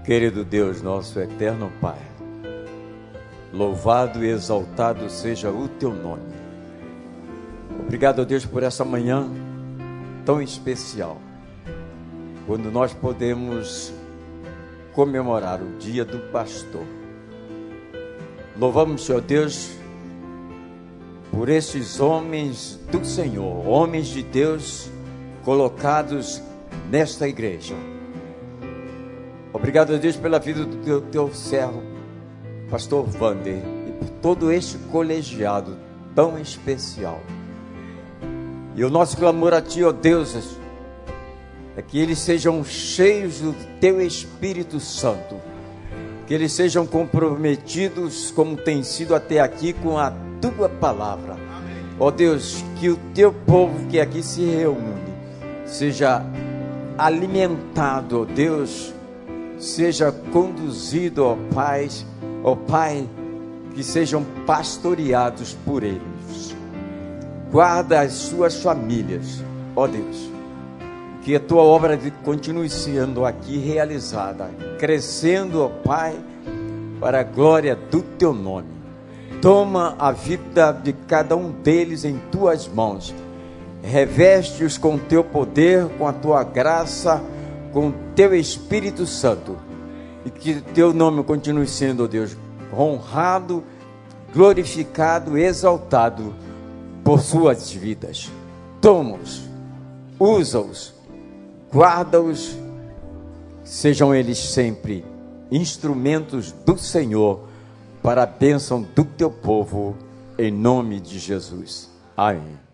Querido Deus, nosso eterno Pai, louvado e exaltado seja o teu nome. Obrigado, Deus, por essa manhã tão especial, quando nós podemos comemorar o dia do pastor. Louvamos, Senhor Deus, por esses homens do Senhor, homens de Deus colocados nesta igreja. Obrigado a Deus pela vida do teu, teu servo, pastor Vander, e por todo este colegiado tão especial. E o nosso clamor a ti, ó Deus, é que eles sejam cheios do teu Espírito Santo, que eles sejam comprometidos, como tem sido até aqui, com a tua palavra. Ó oh Deus, que o teu povo que aqui se reúne seja alimentado, ó oh Deus, seja conduzido, ó oh Pai, ó Pai, que sejam pastoreados por eles. Guarda as suas famílias, ó Deus. Que a tua obra continue sendo aqui realizada, crescendo, ó Pai, para a glória do teu nome. Toma a vida de cada um deles em tuas mãos. Reveste-os com teu poder, com a tua graça, com teu Espírito Santo. E que teu nome continue sendo, ó Deus, honrado, glorificado, exaltado por suas vidas. Toma-os, usa-os, guarda-os, sejam eles sempre instrumentos do Senhor para a bênção do teu povo, em nome de Jesus. Amém.